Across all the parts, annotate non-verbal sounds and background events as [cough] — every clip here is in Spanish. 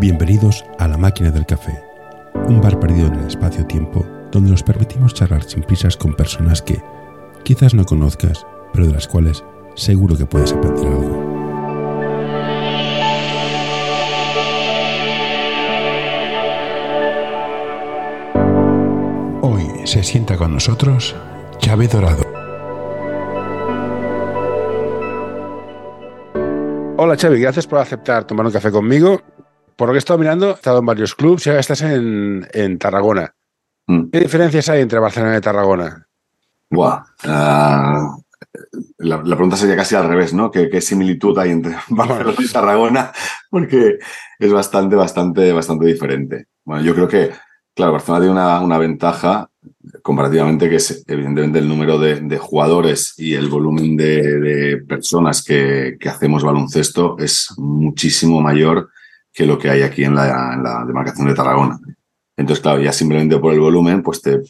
Bienvenidos a La Máquina del Café, un bar perdido en el espacio-tiempo donde nos permitimos charlar sin prisas con personas que quizás no conozcas, pero de las cuales seguro que puedes aprender algo. Hoy se sienta con nosotros Chávez Dorado. Hola Xavi, gracias por aceptar tomar un café conmigo. Por lo que he estado mirando, he estado en varios clubes y ahora estás en, en Tarragona. Mm. ¿Qué diferencias hay entre Barcelona y Tarragona? Buah, ah, la, la pregunta sería casi al revés, ¿no? ¿Qué, qué similitud hay entre [laughs] Barcelona y Tarragona? Porque es bastante, bastante, bastante diferente. Bueno, yo creo que, claro, Barcelona tiene una, una ventaja comparativamente que es evidentemente el número de, de jugadores y el volumen de, de personas que, que, hacemos baloncesto es muchísimo mayor que lo que hay aquí en la, en la demarcación de Tarragona. Entonces, claro, ya simplemente por el volumen, pues te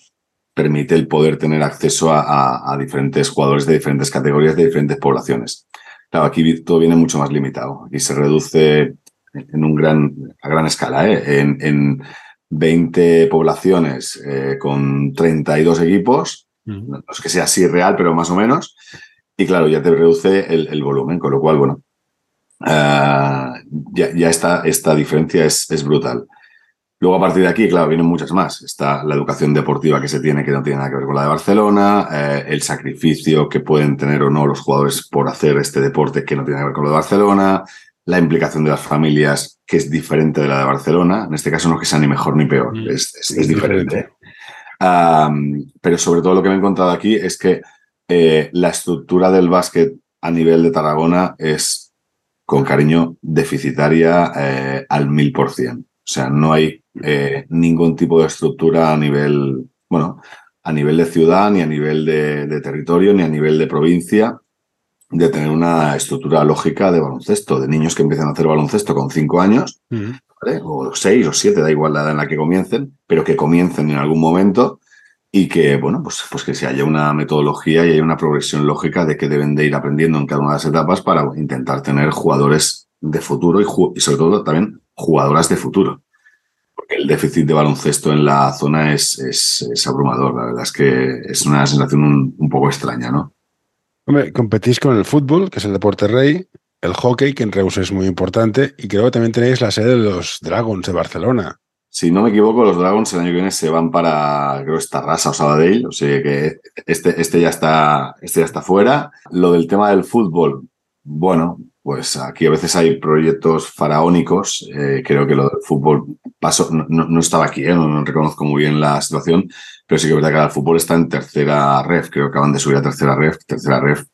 permite el poder tener acceso a, a, a, diferentes jugadores de diferentes categorías, de diferentes poblaciones. Claro, aquí todo viene mucho más limitado. Aquí se reduce en un gran, a gran escala, ¿eh? en, en 20 poblaciones eh, con 32 equipos. No es que sea así real, pero más o menos. Y claro, ya te reduce el, el volumen, con lo cual, bueno, uh, ya, ya esta, esta diferencia es, es brutal. Luego, a partir de aquí, claro, vienen muchas más. Está la educación deportiva que se tiene, que no tiene nada que ver con la de Barcelona, eh, el sacrificio que pueden tener o no los jugadores por hacer este deporte que no tiene que ver con lo de Barcelona, la implicación de las familias, que es diferente de la de Barcelona. En este caso no es que sea ni mejor ni peor, mm, es, es, es, diferente. diferente. Um, pero sobre todo lo que me he encontrado aquí es que eh, la estructura del básquet a nivel de Tarragona es, con cariño, deficitaria eh, al mil por cien. O sea, no hay eh, ningún tipo de estructura a nivel, bueno, a nivel de ciudad, ni a nivel de, de, territorio, ni a nivel de provincia, de tener una estructura lógica de baloncesto, de niños que empiezan a hacer baloncesto con cinco años, uh -huh. ¿vale? o seis o siete, da igual la edad en la que comiencen, pero que comiencen en algún momento y que, bueno, pues, pues que se haya una metodología y haya una progresión lógica de que deben de ir aprendiendo en cada una de las etapas para intentar tener jugadores de futuro y, sobre todo también jugadoras de futuro. Porque el déficit de baloncesto en la zona es, es, es abrumador. La verdad es que es una sensación un, un, poco extraña, ¿no? Hombre, competís con el fútbol, que es el deporte rey, el hockey, que en Reus es muy importante, y creo que también tenéis la sede de los Dragons de Barcelona. Si no me equivoco, los Dragons el año que viene se van para, creo, esta raza o Sabadell, o sea que este, este, ya está, este ya está fuera. Lo del tema del fútbol, bueno, pues aquí a veces hay proyectos faraónicos. Eh, creo que lo del fútbol paso, no, no estaba aquí, ¿eh? no, no, reconozco muy bien la situación, pero sí que es verdad que el fútbol está en tercera ref. Creo que acaban de subir a tercera ref, tercera ref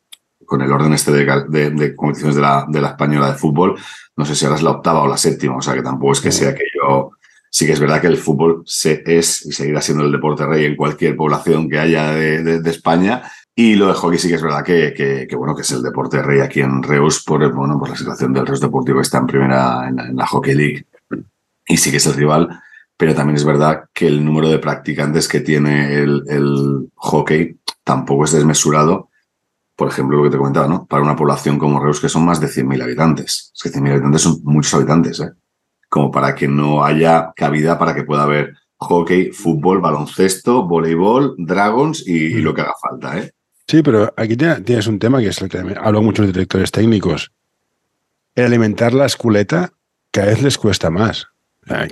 con el orden este de, de, de competiciones de la, de la española de fútbol. No sé si ahora es la octava o la séptima, o sea que tampoco es que sea aquello. Sí que es verdad que el fútbol se, es y seguirá siendo el deporte rey en cualquier población que haya de, de, de España, y lo de hockey sí que es verdad que, que, que, bueno, que es el deporte rey aquí en Reus por, bueno, por la situación del Reus Deportivo que está en primera en en la, Hockey League. Y sí que es el rival, pero también es verdad que el número de practicantes que tiene el, el hockey tampoco es desmesurado. Por ejemplo, lo que te comentaba, ¿no? Para una población como Reus que son más de 100.000 habitantes. Es que 100.000 habitantes son muchos habitantes, ¿eh? Como para que no haya cabida para que pueda haber hockey, fútbol, baloncesto, voleibol, dragons y, y lo que haga falta, ¿eh? Sí, pero aquí tienes un tema que es el que hablo muchos directores técnicos. El alimentar la esculeta cada vez les cuesta más.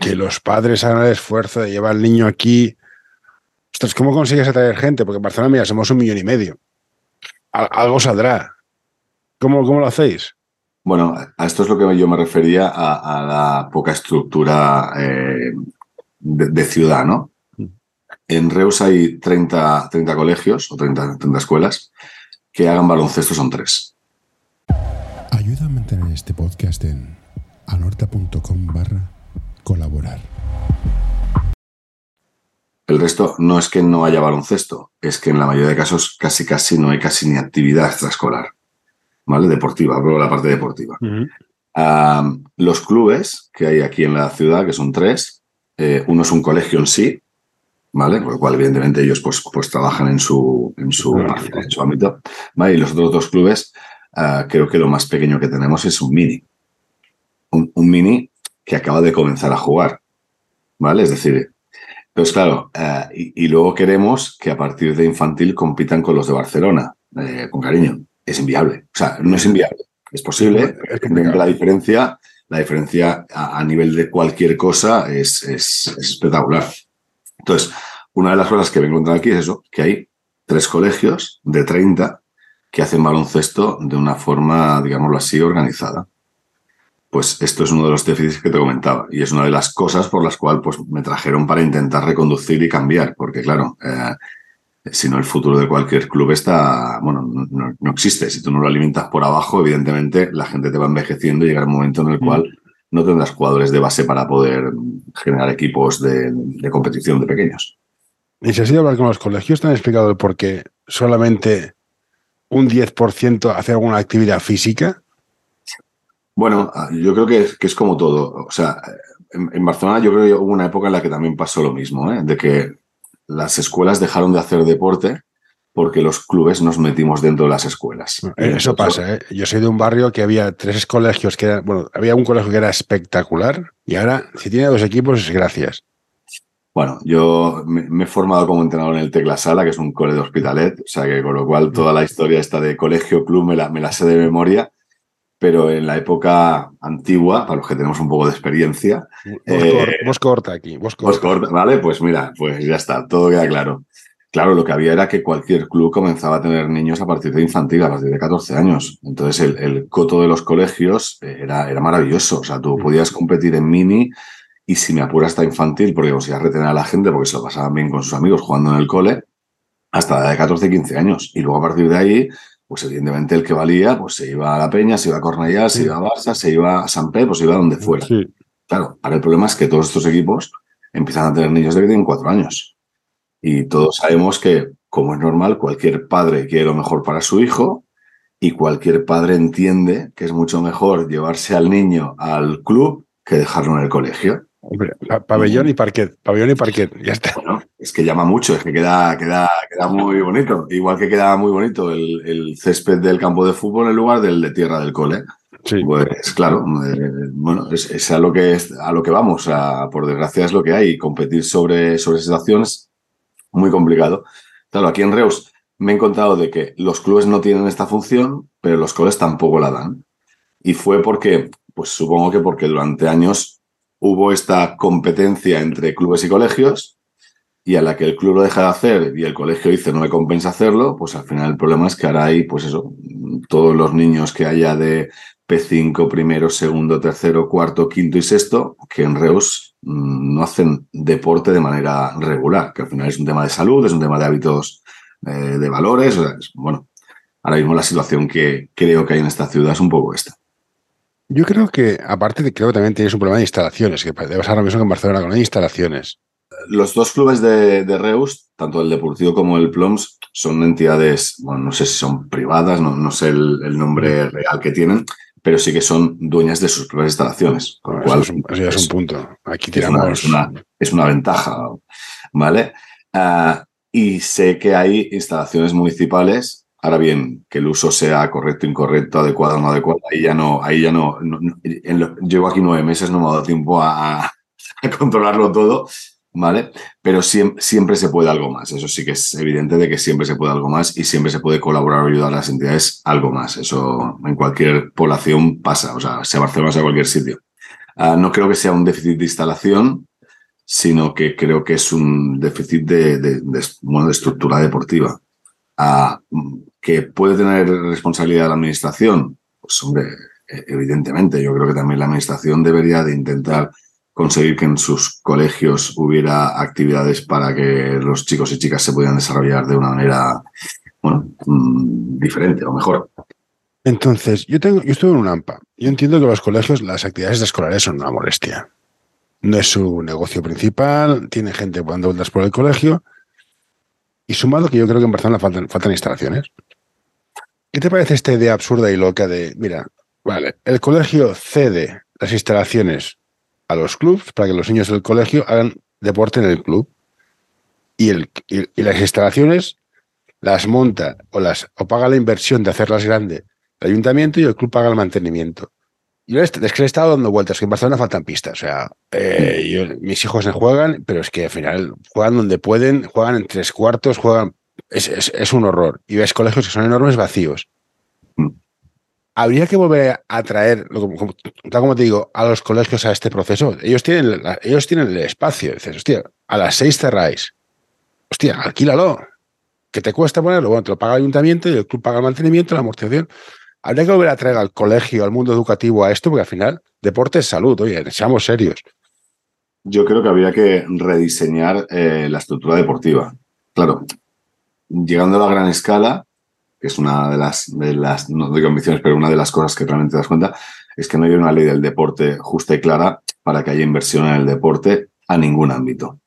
Que los padres hagan el esfuerzo de llevar al niño aquí. Ostras, ¿cómo consigues atraer gente? Porque en Barcelona, mira, somos un millón y medio. Algo saldrá. ¿Cómo, cómo lo hacéis? Bueno, a esto es lo que yo me refería a, a la poca estructura eh, de, de ciudad, ¿no? En Reus hay 30, 30 colegios o 30, 30, escuelas que hagan baloncesto, son tres. Ayuda a mantener este podcast en anorta.com barra colaborar. El resto no es que no haya baloncesto, es que en la mayoría de casos casi casi no hay casi ni actividad extraescolar, ¿vale? Deportiva, pero la parte deportiva. Uh -huh. um, los clubes que hay aquí en la ciudad, que son tres, eh, uno es un colegio en sí, ¿vale? Con lo cual, evidentemente, ellos pues, pues trabajan en su, en su, en su ámbito, ¿vale? Y los otros dos clubes, uh, creo que lo más pequeño que tenemos es un mini. Un, un, mini que acaba de comenzar a jugar. ¿Vale? Es decir, entonces, claro, eh, y, luego queremos que a partir de infantil compitan con los de Barcelona, eh, con cariño. Es inviable. O sea, no es inviable. Es posible. la diferencia, la diferencia a, nivel de cualquier cosa es, es, espectacular. Entonces, una de las cosas que me encuentro aquí es eso, que hay tres colegios de 30 que hacen baloncesto de una forma, digámoslo así, organizada. Pues esto es uno de los déficits que te comentaba y es una de las cosas por las cuales pues, me trajeron para intentar reconducir y cambiar, porque claro, eh, si no el futuro de cualquier club está, bueno, no, existe. Si tú no lo alimentas por abajo, evidentemente la gente te va envejeciendo y llega un momento en el mm. cual no tendrás jugadores de base para poder generar equipos de, de competición de pequeños. Y si has ido a hablar con los colegios, ¿te han explicado el por qué solamente un 10% hace alguna actividad física? Bueno, ah, yo creo que es, que es como todo. O sea, en, Barcelona yo creo que hubo una época en la que también pasó lo mismo, ¿eh? de que las escuelas dejaron de hacer deporte porque los clubes nos metimos dentro de las escuelas. Eso pasa, ¿eh? Yo soy de un barrio que había tres colegios que eran, bueno, había un colegio que era espectacular y ahora, si tiene dos equipos, es gracias. Bueno, yo me, he formado como entrenador en el Tecla Sala, que es un cole de Hospitalet, o sea que con lo cual toda la historia esta de colegio, club, me la, me la sé de memoria, pero en la época antigua, para los que tenemos un poco de experiencia... Vos, corta aquí, vos corta. Vale, pues mira, pues ya está, todo queda claro. Claro, lo que había era que cualquier club comenzaba a tener niños a partir de infantil, a partir de 14 años. Entonces el, el coto de los colegios era, era maravilloso. O sea, tú podías competir en mini y si me apura hasta infantil, porque conseguía retener a la gente porque se lo pasaban bien con sus amigos jugando en el cole, hasta la edad de 14, 15 años. Y luego a partir de ahí, pues evidentemente el que valía, pues se iba a La Peña, se iba a Cornellá, se iba a Barça, se iba a San Pedro, pues se iba a donde fuera. Claro, ahora el problema es que todos estos equipos empiezan a tener niños de que tienen cuatro años. Y todos sabemos que, como es normal, cualquier padre quiere lo mejor para su hijo y cualquier padre entiende que es mucho mejor llevarse al niño al club que dejarlo en el colegio. Hombre, pabellón y parquet, pabellón y parquet, ya está. es que llama mucho, es que queda, queda, queda muy bonito. Igual que queda muy bonito el, césped del campo de fútbol en lugar del de tierra del cole. Sí. Pues claro, eh, bueno, es, a lo que es, a lo que vamos. A, por desgracia es lo que hay. Competir sobre, sobre situaciones muy complicado. Claro, aquí en Reus me he encontrado de que los clubes no tienen esta función, pero los coles tampoco la dan. Y fue porque, pues supongo que porque durante años hubo esta competencia entre clubes y colegios y a la que el club lo deja de hacer y el colegio dice no me compensa hacerlo, pues al final el problema es que ahora hay, pues eso, todos los niños que haya de P5, primero, segundo, tercero, cuarto, quinto y sexto, que en Reus mm, no hacen deporte de manera regular, que al final es un tema de salud, es un tema de hábitos, eh, de valores, bueno, ahora mismo la situación que creo que hay en esta ciudad es un poco esta. Yo creo que, aparte de creo que también tienes un problema de instalaciones, que debe ser lo mismo que en Barcelona, con instalaciones. Los dos clubes de, Reus, tanto el Deportivo como el Ploms, son entidades, bueno, no sé si son privadas, no, no sé el, nombre real que tienen, pero sí que son dueñas de sus propias instalaciones. Con cual, eso, ya es un punto. Aquí tiramos. Es una, ventaja, ¿vale? Ah, y sé que hay instalaciones municipales Ahora bien, que el uso sea correcto, incorrecto, adecuado o no adecuado, ahí ya no, ahí ya no, llevo aquí nueve meses, no me ha dado tiempo a, [laughs] controlarlo todo, ¿vale? Pero siempre, se puede algo más, eso sí que es evidente de que siempre se puede algo más y siempre se puede colaborar o ayudar a las entidades algo más, eso en cualquier población pasa, o sea, sea Barcelona, sea cualquier sitio. Ah, no creo que sea un déficit de instalación, sino que creo que es un déficit de, de estructura deportiva. Ah, que puede tener responsabilidad la administración, pues hombre, e-, evidentemente, yo creo que también la administración debería de intentar conseguir que en sus colegios hubiera actividades para que los chicos y chicas se pudieran desarrollar de una manera, bueno, mm, diferente o mejor. Entonces, yo tengo, yo estuve en un AMPA. Yo entiendo que los colegios, las actividades escolares son una molestia. No es su negocio principal, tiene gente dando vueltas por el colegio. Y sumado que yo creo que en Barcelona faltan, faltan instalaciones. ¿Qué te parece esta idea absurda y loca de, mira, vale, el colegio cede las instalaciones a los clubes para que los niños del colegio hagan deporte en el club y, el, y, las instalaciones las monta o, las, o paga la inversión de hacerlas grandes el ayuntamiento y el club paga el mantenimiento. Yo es que le he estado dando vueltas, que en Barcelona faltan pistas. O sea, eh, mis hijos no juegan, pero es que al final juegan donde pueden, juegan en tres cuartos, juegan. Es, es, un horror. Y ves colegios que son enormes vacíos. Mm. Habría que volver a traer, tal como te digo, a los colegios a este proceso. Ellos tienen, ellos tienen el espacio. Dices, hostia, a las seis cerráis. Hostia, alquílalo. ¿Qué te cuesta ponerlo? Bueno, te lo paga el ayuntamiento y el club paga el mantenimiento, la amortización. Habría que volver a traer al colegio, al mundo educativo a esto, porque al final deporte es salud, oye, seamos serios. Yo creo que habría que rediseñar eh, la estructura deportiva. Claro, llegando a la gran escala, que es una de las, de las, no doy convicciones, pero una de las cosas que realmente te das cuenta, es que no hay una ley del deporte justa y clara para que haya inversión en el deporte a ningún ámbito.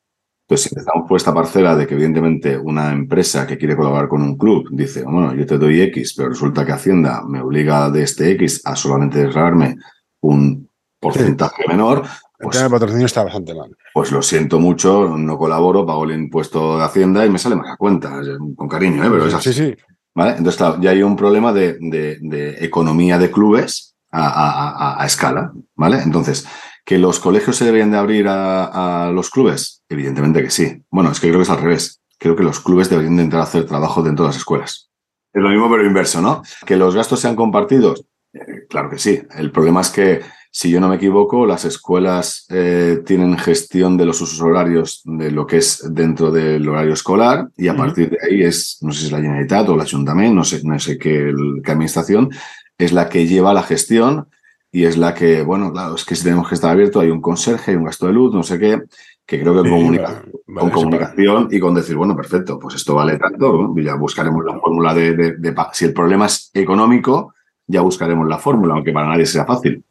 Entonces, si empezamos por esta parcela de que evidentemente una empresa que quiere colaborar con un club dice, bueno, yo te doy X, pero resulta que Hacienda me obliga de este X a solamente declararme un porcentaje menor. Pues, el patrocinio está bastante mal. Pues lo siento mucho, no colaboro, pago el impuesto de Hacienda y me sale más a cuenta, con cariño, ¿eh? pero es así. Sí, sí. ¿Vale? Entonces, claro, ya hay un problema de, economía de clubes a, a, escala, ¿vale? Entonces, ¿Que los colegios se deberían de abrir a, los clubes? Evidentemente que sí. Bueno, es que creo que es al revés. Creo que los clubes deberían de entrar a hacer trabajo dentro de las escuelas. Es lo mismo, pero inverso, ¿no? ¿Que los gastos sean compartidos? Eh, claro que sí. El problema es que, si yo no me equivoco, las escuelas eh, tienen gestión de los usos horarios de lo que es dentro del horario escolar y a partir de ahí es, no sé si es la Generalitat o el Ayuntamiento, no sé, no sé qué, qué administración, es la que lleva la gestión y es la que, bueno, claro, es que si tenemos que estar abierto, hay un conserje, hay un gasto de luz, no sé qué, que creo que con comunicación y con decir, bueno, perfecto, pues esto vale tanto, ya buscaremos la fórmula de, de, Si el problema es económico, ya buscaremos la fórmula, aunque para nadie sea fácil.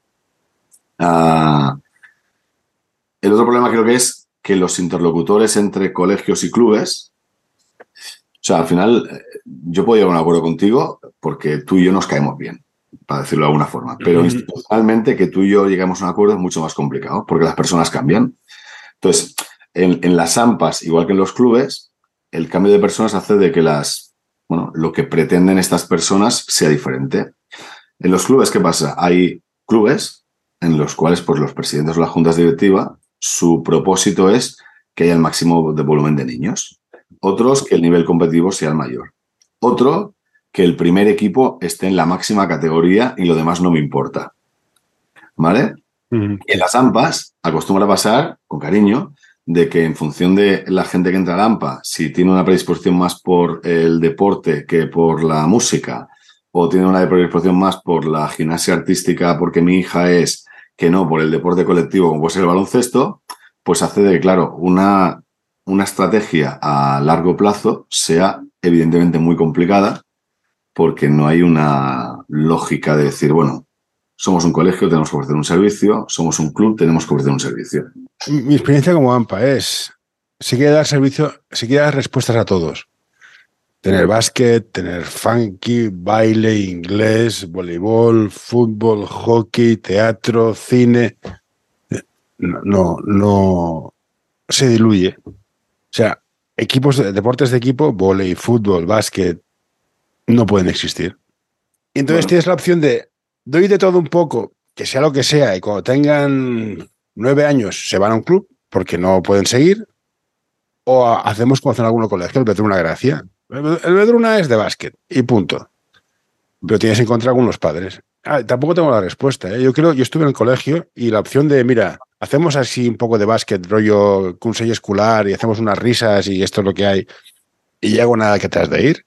Ah, el otro problema creo que es que los interlocutores entre colegios y clubes, o sea, al final eh, yo puedo llegar a un acuerdo contigo porque tú y yo nos caemos bien para decirlo de alguna forma. Pero institucionalmente que tú y yo lleguemos a un acuerdo es mucho más complicado, porque las personas cambian. Entonces, en, las AMPAs, igual que en los clubes, el cambio de personas hace de que las, bueno, lo que pretenden estas personas sea diferente. En los clubes, ¿qué pasa? Hay clubes en los cuales pues, los presidentes o las juntas directivas, su propósito es que haya el máximo de volumen de niños. Otros, que el nivel competitivo sea el mayor. Otro, que el primer equipo esté en la máxima categoría y lo demás no me importa. ¿Vale? En las AMPAs acostumbra pasar, con cariño, de que en función de la gente que entra a la AMPA, si tiene una predisposición más por el deporte que por la música, o tiene una predisposición más por la gimnasia artística porque mi hija es, que no por el deporte colectivo como puede ser el baloncesto, pues hace de que, claro, una, una estrategia a largo plazo sea evidentemente muy complicada porque no hay una lógica de decir, bueno, somos un colegio, tenemos que ofrecer un servicio, somos un club, tenemos que ofrecer un servicio. Mi experiencia como AMPA es, si quiere dar servicio, si quiere dar respuestas a todos. Tener básquet, tener funky, baile, inglés, voleibol, fútbol, hockey, teatro, cine. No, no, no se diluye. O sea, equipos de deportes de equipo, volei, fútbol, básquet, no pueden existir. Y entonces tienes la opción de doy de todo un poco, que sea lo que sea, y cuando tengan nueve años se van a un club porque no pueden seguir, o hacemos como hacen algunos colegios, el Bedruna Gracia. El Bedruna es de básquet y punto. Pero tienes que encontrar con los padres. Ah, tampoco tengo la respuesta. ¿eh? Yo creo, yo estuve en el colegio y la opción de, mira, hacemos así un poco de básquet, rollo consejo escolar y hacemos unas risas y esto es lo que hay, y ya hago nada que te has de ir.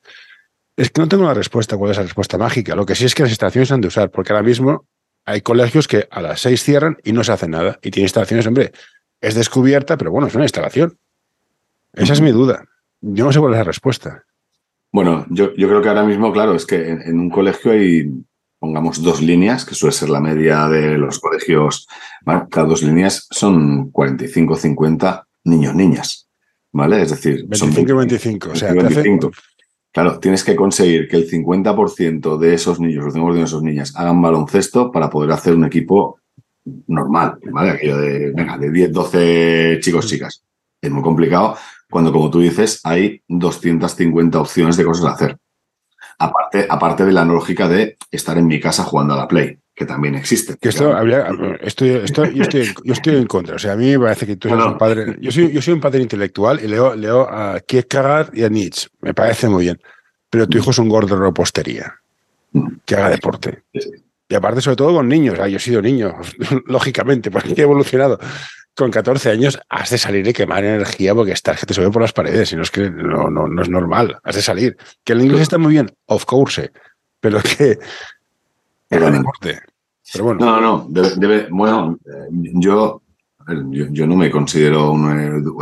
Es que no tengo la respuesta, cuál es la respuesta mágica. Lo que sí es que las instalaciones han de usar, porque ahora mismo hay colegios que a las seis cierran y no se hace nada. Y tiene instalaciones, hombre, es descubierta, pero bueno, es una instalación. Esa es mi duda. Yo no sé cuál es la respuesta. Bueno, yo, yo creo que ahora mismo, claro, es que en, un colegio hay, pongamos, dos líneas, que suele ser la media de los colegios. Cada dos líneas son 45, 50 niños, niñas. ¿Vale? Es decir, 25 son y 25. o sea, 25. Claro, tienes que conseguir que el 50% de esos niños, los 50% de esos niñas, hagan baloncesto para poder hacer un equipo normal, ¿vale? Aquello de, venga, de 10, 12 chicos, chicas. Es muy complicado cuando, como tú dices, hay 250 opciones de cosas a hacer. Aparte, aparte de la lógica de estar en mi casa jugando a la Play, que también existe. Que esto habría, estoy, estoy, yo, estoy, yo estoy en contra. O sea, a mí me parece que tú eres un padre. Yo soy, yo soy un padre intelectual y leo, leo a Kierkegaard y a Nietzsche. Me parece muy bien. Pero tu hijo es un gordo de repostería. Que haga deporte. Y aparte, sobre todo con niños. Ah, yo he sido niño, [laughs] lógicamente, porque he evolucionado con 14 años has de salir y quemar energía porque estás que te sube por las paredes, y no es que no, no, no es normal, has de salir. Que el inglés está muy bien, of course, pero que el deporte. Pero bueno. No, no, debe, bueno, yo, yo, no me considero un,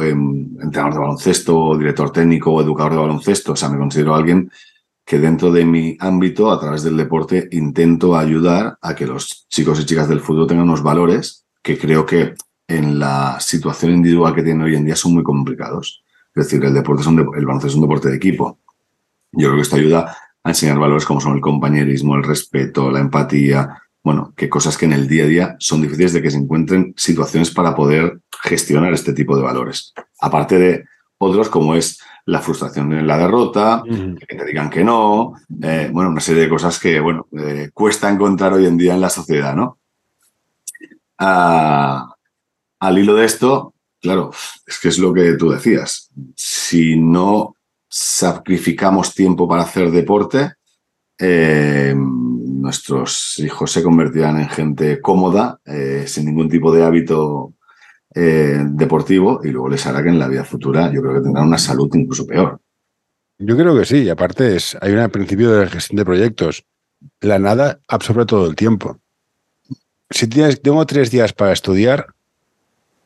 em, entrenador de baloncesto, o director técnico o educador de baloncesto, o sea, me considero alguien que dentro de mi ámbito, a través del deporte, intento ayudar a que los chicos y chicas del fútbol tengan unos valores que creo que en la situación individual que tienen hoy en día son muy complicados. Es decir, el deporte es un el baloncesto es un deporte de equipo. Yo creo que esto ayuda a enseñar valores como son el compañerismo, el respeto, la empatía, bueno, que cosas que en el día a día son difíciles de que se encuentren situaciones para poder gestionar este tipo de valores. Aparte de otros como es la frustración en la derrota, que te digan que no, eh, bueno, una serie de cosas que, bueno, eh, cuesta encontrar hoy en día en la sociedad, ¿no? Ah, al hilo de esto, claro, es que es lo que tú decías. Si no sacrificamos tiempo para hacer deporte, eh, nuestros hijos se convertirán en gente cómoda, eh, sin ningún tipo de hábito eh, deportivo, y luego les hará que en la vida futura yo creo que tendrán una salud incluso peor. Yo creo que sí, y aparte es, hay un principio de gestión de proyectos. La nada absorbe todo el tiempo. Si tienes, tengo tres días para estudiar,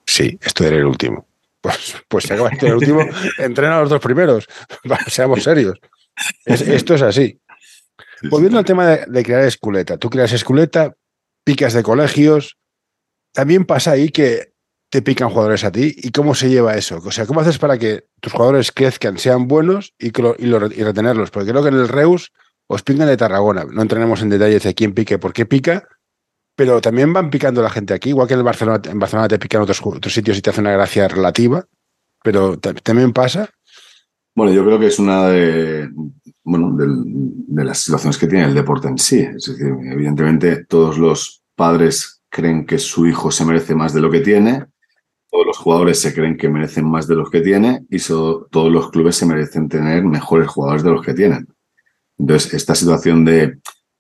Sí, estudiaré el último. Pues, pues si acabas el último, [laughs] entrena a los dos primeros. [laughs] Seamos serios. esto es así. Volviendo al tema de, crear esculeta. Tú creas esculeta, picas de colegios. También pasa ahí que te pican jugadores a ti. ¿Y cómo se lleva eso? O sea, ¿cómo haces para que tus jugadores crezcan, sean buenos y, y, retenerlos? Porque creo que en el Reus os pingan de Tarragona. No entrenemos en detalles de quién pique, por qué pica, pero también van picando la gente aquí, igual que en el Barcelona, en Barcelona te pican otros, otros sitios y te hace una gracia relativa, pero también pasa. Bueno, yo creo que es una de, bueno, de, las situaciones que tiene el deporte en sí. Es decir, evidentemente todos los padres creen que su hijo se merece más de lo que tiene, todos los jugadores se creen que merecen más de los que tiene y todos los clubes se merecen tener mejores jugadores de los que tienen. Entonces, esta situación de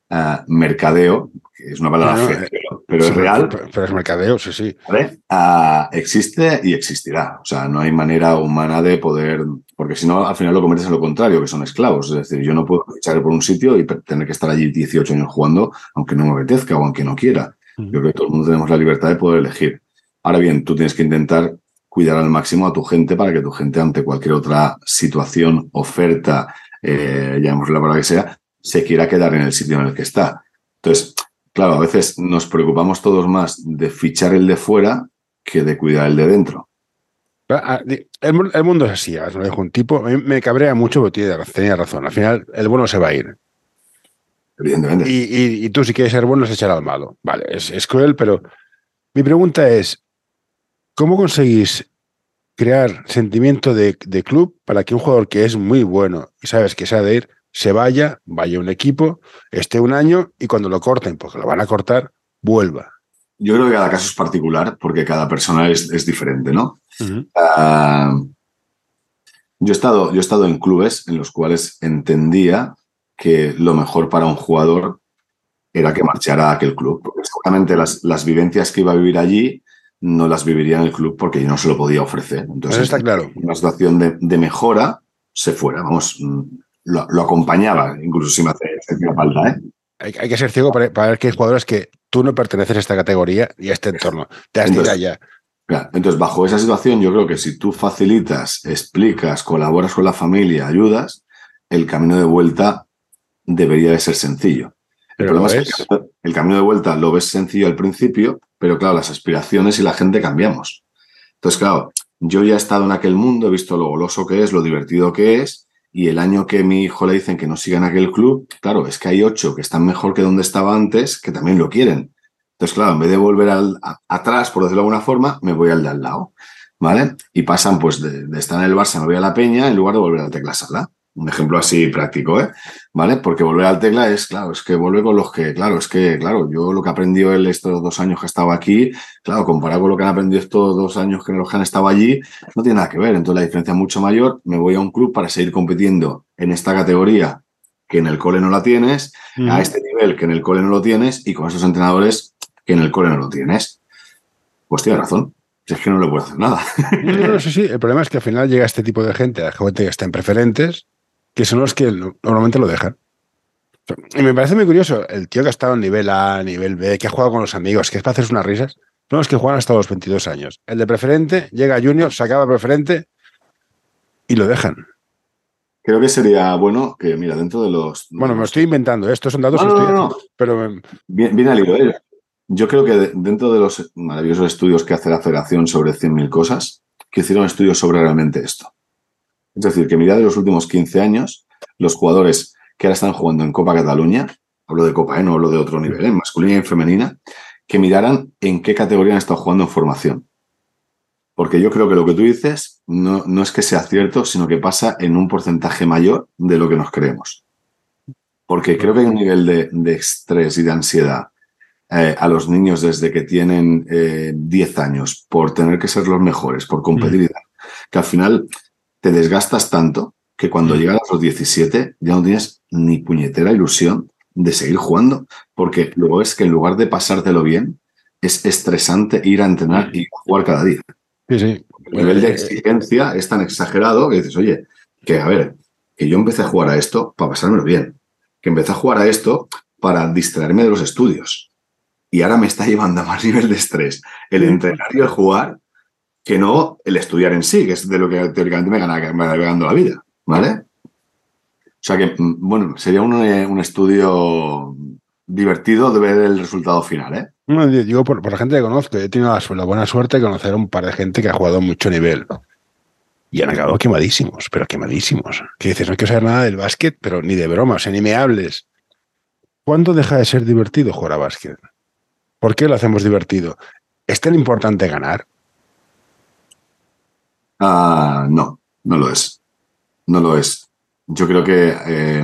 uh, mercadeo, que es una palabra fea, pero, es real. Pero, es mercadeo, sí, sí. Uh, existe y existirá. O sea, no hay manera humana de poder, porque si no, al final lo conviertes en lo contrario, que son esclavos. Es decir, yo no puedo echar por un sitio y tener que estar allí 18 años jugando, aunque no me apetezca o aunque no quiera. Yo creo que todo el mundo tenemos la libertad de poder elegir. Ahora bien, tú tienes que intentar cuidar al máximo a tu gente para que tu gente ante cualquier otra situación, oferta, eh, llamémosla para que sea, se quiera quedar en el sitio en el que está. Entonces, claro, a veces nos preocupamos todos más de fichar el de fuera que de cuidar el de dentro. Ah, el, mundo es así, lo un tipo, me cabrea mucho, pero tenía razón. Al final, el bueno se va a ir. Evidentemente. Y, tú, si quieres ser bueno, se echará al malo. Vale, es, cruel, pero mi pregunta es: ¿cómo conseguís crear sentimiento de, de, club para que un jugador que es muy bueno y sabes que se ha de ir, se vaya, vaya un equipo, esté un año y cuando lo corten, porque lo van a cortar, vuelva. Yo creo que cada caso es particular porque cada persona es, diferente, ¿no? Ah, yo, he estado, yo he estado en clubes en los cuales entendía que lo mejor para un jugador era que marchara a aquel club, porque seguramente las, las vivencias que iba a vivir allí no las viviría en el club porque yo no se lo podía ofrecer. Entonces, está claro. Una situación de, de mejora se fuera. Vamos, lo, acompañaba, incluso si me hace, falta. ¿eh? Hay, que ser ciego para, ver que hay jugadores que tú no perteneces a esta categoría y a este entorno. Te has entonces, ya. Entonces, bajo esa situación, yo creo que si tú facilitas, explicas, colaboras con la familia, ayudas, el camino de vuelta debería de ser sencillo. El problema es que el camino de vuelta lo ves sencillo al principio, pero claro, las aspiraciones y la gente cambiamos. Entonces, claro, yo ya he estado en aquel mundo, he visto lo goloso que es, lo divertido que es, y el año que mi hijo le dicen que no siga en aquel club, claro, es que hay ocho que están mejor que donde estaba antes, que también lo quieren. Entonces, claro, en vez de volver al, atrás, por decirlo de alguna forma, me voy al de al lado. ¿Vale? Y pasan pues de, estar en el Barça, me voy a la Peña, en lugar de volver a la tecla sala. Un ejemplo así práctico, ¿eh? ¿Vale? Porque volver al tecla es, claro, es que vuelve con los que, claro, es que, claro, yo lo que aprendió él estos dos años que estaba aquí, claro, comparado con lo que han aprendido estos dos años que los que han estado allí, no tiene nada que ver. Entonces la diferencia es mucho mayor. Me voy a un club para seguir compitiendo en esta categoría que en el cole no la tienes, a este nivel que en el cole no lo tienes y con esos entrenadores que en el cole no lo tienes. Pues tiene razón. Si es que no le puedo hacer nada. No, no, [laughs] sí, sí. El problema es que al final llega este tipo de gente, la gente que está en preferentes, que son los que normalmente lo dejan. Y me parece muy curioso, el tío que ha estado en nivel A, nivel B, que ha jugado con los amigos, que es para hacerse unas risas, son los que juegan hasta los 22 años. El de preferente llega a junior, se acaba preferente y lo dejan. Creo que sería bueno que, mira, dentro de los... Bueno, me estoy inventando, estos son datos que estoy no, pero... Bien, bien al hilo, ¿eh? Yo creo que dentro de los maravillosos estudios que hace la Federación sobre 100.000 cosas, que hicieron estudios sobre realmente esto. Es decir, que mira de los últimos 15 años, los jugadores que ahora están jugando en Copa Cataluña, hablo de Copa, ¿eh? no hablo de otro nivel, ¿eh? masculina y femenina, que miraran en qué categoría han estado jugando en formación. Porque yo creo que lo que tú dices no, no es que sea cierto, sino que pasa en un porcentaje mayor de lo que nos creemos. Porque creo que hay un nivel de, de estrés y de ansiedad eh, a los niños desde que tienen 10 eh, años por tener que ser los mejores, por competir, mm. que al final te desgastas tanto que cuando mm. llegas a los 17 ya no tienes ni puñetera ilusión de seguir jugando, porque luego es que en lugar de pasártelo bien, es estresante ir a entrenar y jugar cada día. Sí, sí. El nivel de eh, exigencia es tan exagerado que dices, oye, que a ver, que yo empecé a jugar a esto para pasármelo bien, que empecé a jugar a esto para distraerme de los estudios. Y ahora me está [laughs] llevando a más nivel de estrés el entrenar y el jugar que no el estudiar en sí, que es de lo que teóricamente me gana, me ganando la vida. ¿Vale? O sea que, mm, bueno, sería un, eh, un estudio divertido de ver el resultado final, ¿eh? Digo, por, la gente que conozco, he tenido la, buena suerte de conocer a un par de gente que ha jugado mucho nivel. Y han acabado quemadísimos, pero quemadísimos. Que dices, no que saber nada del básquet, pero ni de broma, o sea, ni me hables. ¿Cuándo deja de ser divertido jugar a básquet? ¿Por qué lo hacemos divertido? ¿Es tan importante ganar? Ah, no, no lo es no lo es. Yo creo que eh,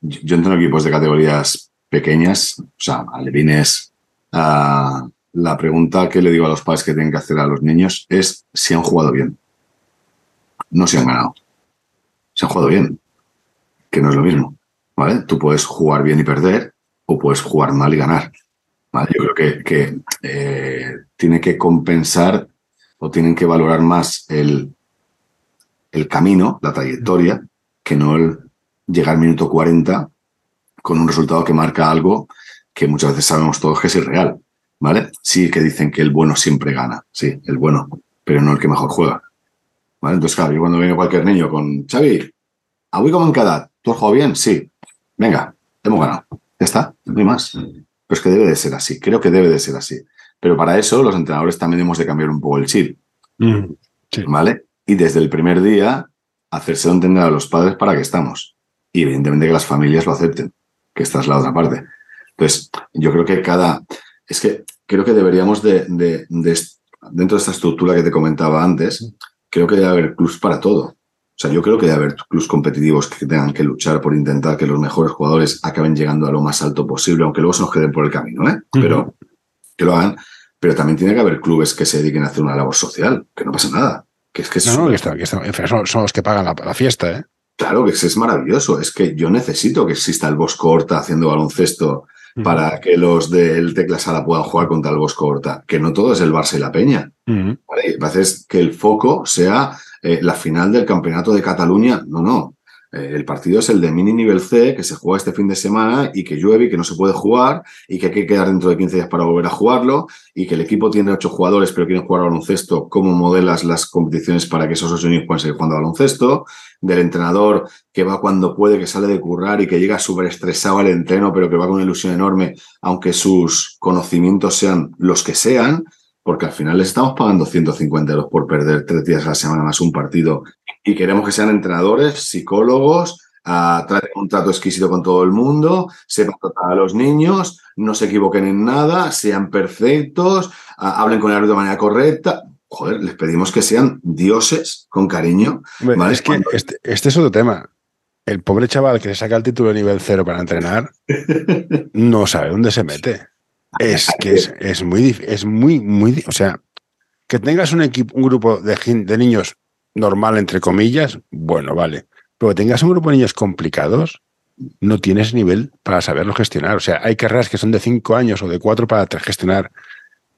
yo entro en equipos de categorías pequeñas, o sea, alevines. Uh, la pregunta que le digo a los padres que tienen que hacer a los niños es si han jugado bien. No si han ganado. Si han jugado bien, que no es lo mismo. ¿vale? Tú puedes jugar bien y perder o puedes jugar mal y ganar. ¿vale? Yo creo que, eh, tiene que compensar o tienen que valorar más el el camino, la trayectoria, que no el llegar al minuto 40 con un resultado que marca algo que muchas veces sabemos todos que es irreal, ¿vale? Sí que dicen que el bueno siempre gana, sí, el bueno, pero no el que mejor juega, ¿vale? Entonces, claro, yo cuando viene cualquier niño con Xavi, ¿a como en cada? ¿Tú has jugado bien? Sí. Venga, hemos ganado. Ya está, no hay más. Pero es que debe de ser así, creo que debe de ser así. Pero para eso los entrenadores también hemos de cambiar un poco el chip. Mm, ¿Vale? y desde el primer día hacerse entender a los padres para que estamos. Y evidentemente que las familias lo acepten, que esta es la otra parte. Entonces, yo creo que cada... Es que creo que deberíamos de, dentro de esta estructura que te comentaba antes, creo que debe haber clubs para todo. O sea, yo creo que debe haber clubs competitivos que tengan que luchar por intentar que los mejores jugadores acaben llegando a lo más alto posible, aunque luego se nos queden por el camino, ¿eh? Pero que lo hagan. Pero también tiene que haber clubes que se dediquen a hacer una labor social, que no pasa nada. Que es que no, no, que son, los que pagan la, fiesta, ¿eh? Claro que es, maravilloso. Es que yo necesito que exista el Bosco Horta haciendo baloncesto para que los del Tecla Sala puedan jugar contra el Bosco Horta. Que no todo es el Barça y la Peña. Uh que el foco sea eh, la final del Campeonato de Cataluña. No, no. Eh, el partido es el de mini nivel C, que se juega este fin de semana y que llueve y que no se puede jugar y que hay que quedar dentro de 15 días para volver a jugarlo y que el equipo tiene ocho jugadores pero quieren jugar baloncesto. ¿Cómo modelas las competiciones para que esos ocho niños puedan seguir jugando baloncesto? Del entrenador que va cuando puede, que sale de currar y que llega súper estresado al entreno pero que va con una ilusión enorme, aunque sus conocimientos sean los que sean porque al final les estamos pagando 150 euros por perder tres días a la semana más un partido y queremos que sean entrenadores, psicólogos, a traer un trato exquisito con todo el mundo, sepan tratar a los niños, no se equivoquen en nada, sean perfectos, hablen con el árbitro de manera correcta. joder, les pedimos que sean dioses con cariño. Es que este, este, es otro tema. El pobre chaval que se saca el título de nivel cero para entrenar [laughs] no sabe dónde se mete. Es que es, muy es muy, muy, o sea, que tengas un equipo, un grupo de, de niños normal, entre comillas, bueno, vale. Pero que tengas un grupo de niños complicados, no tienes nivel para saberlo gestionar. O sea, hay carreras que son de cinco años o de cuatro para gestionar.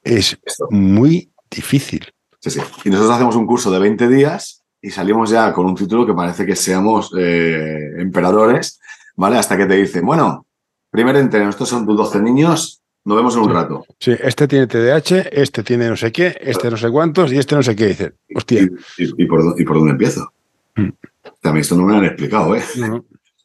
Es muy difícil. Sí, sí. Y nosotros hacemos un curso de 20 días y salimos ya con un título que parece que seamos eh, emperadores, ¿vale? Hasta que te dicen, bueno, primer entreno, estos son tus 12 niños, nos vemos en un rato. Sí, este tiene TDAH, este tiene no sé qué, este no sé cuántos y este no sé qué. Dice, hostia. ¿Y, por, dónde empiezo? Mm. También esto no me lo han explicado, ¿eh?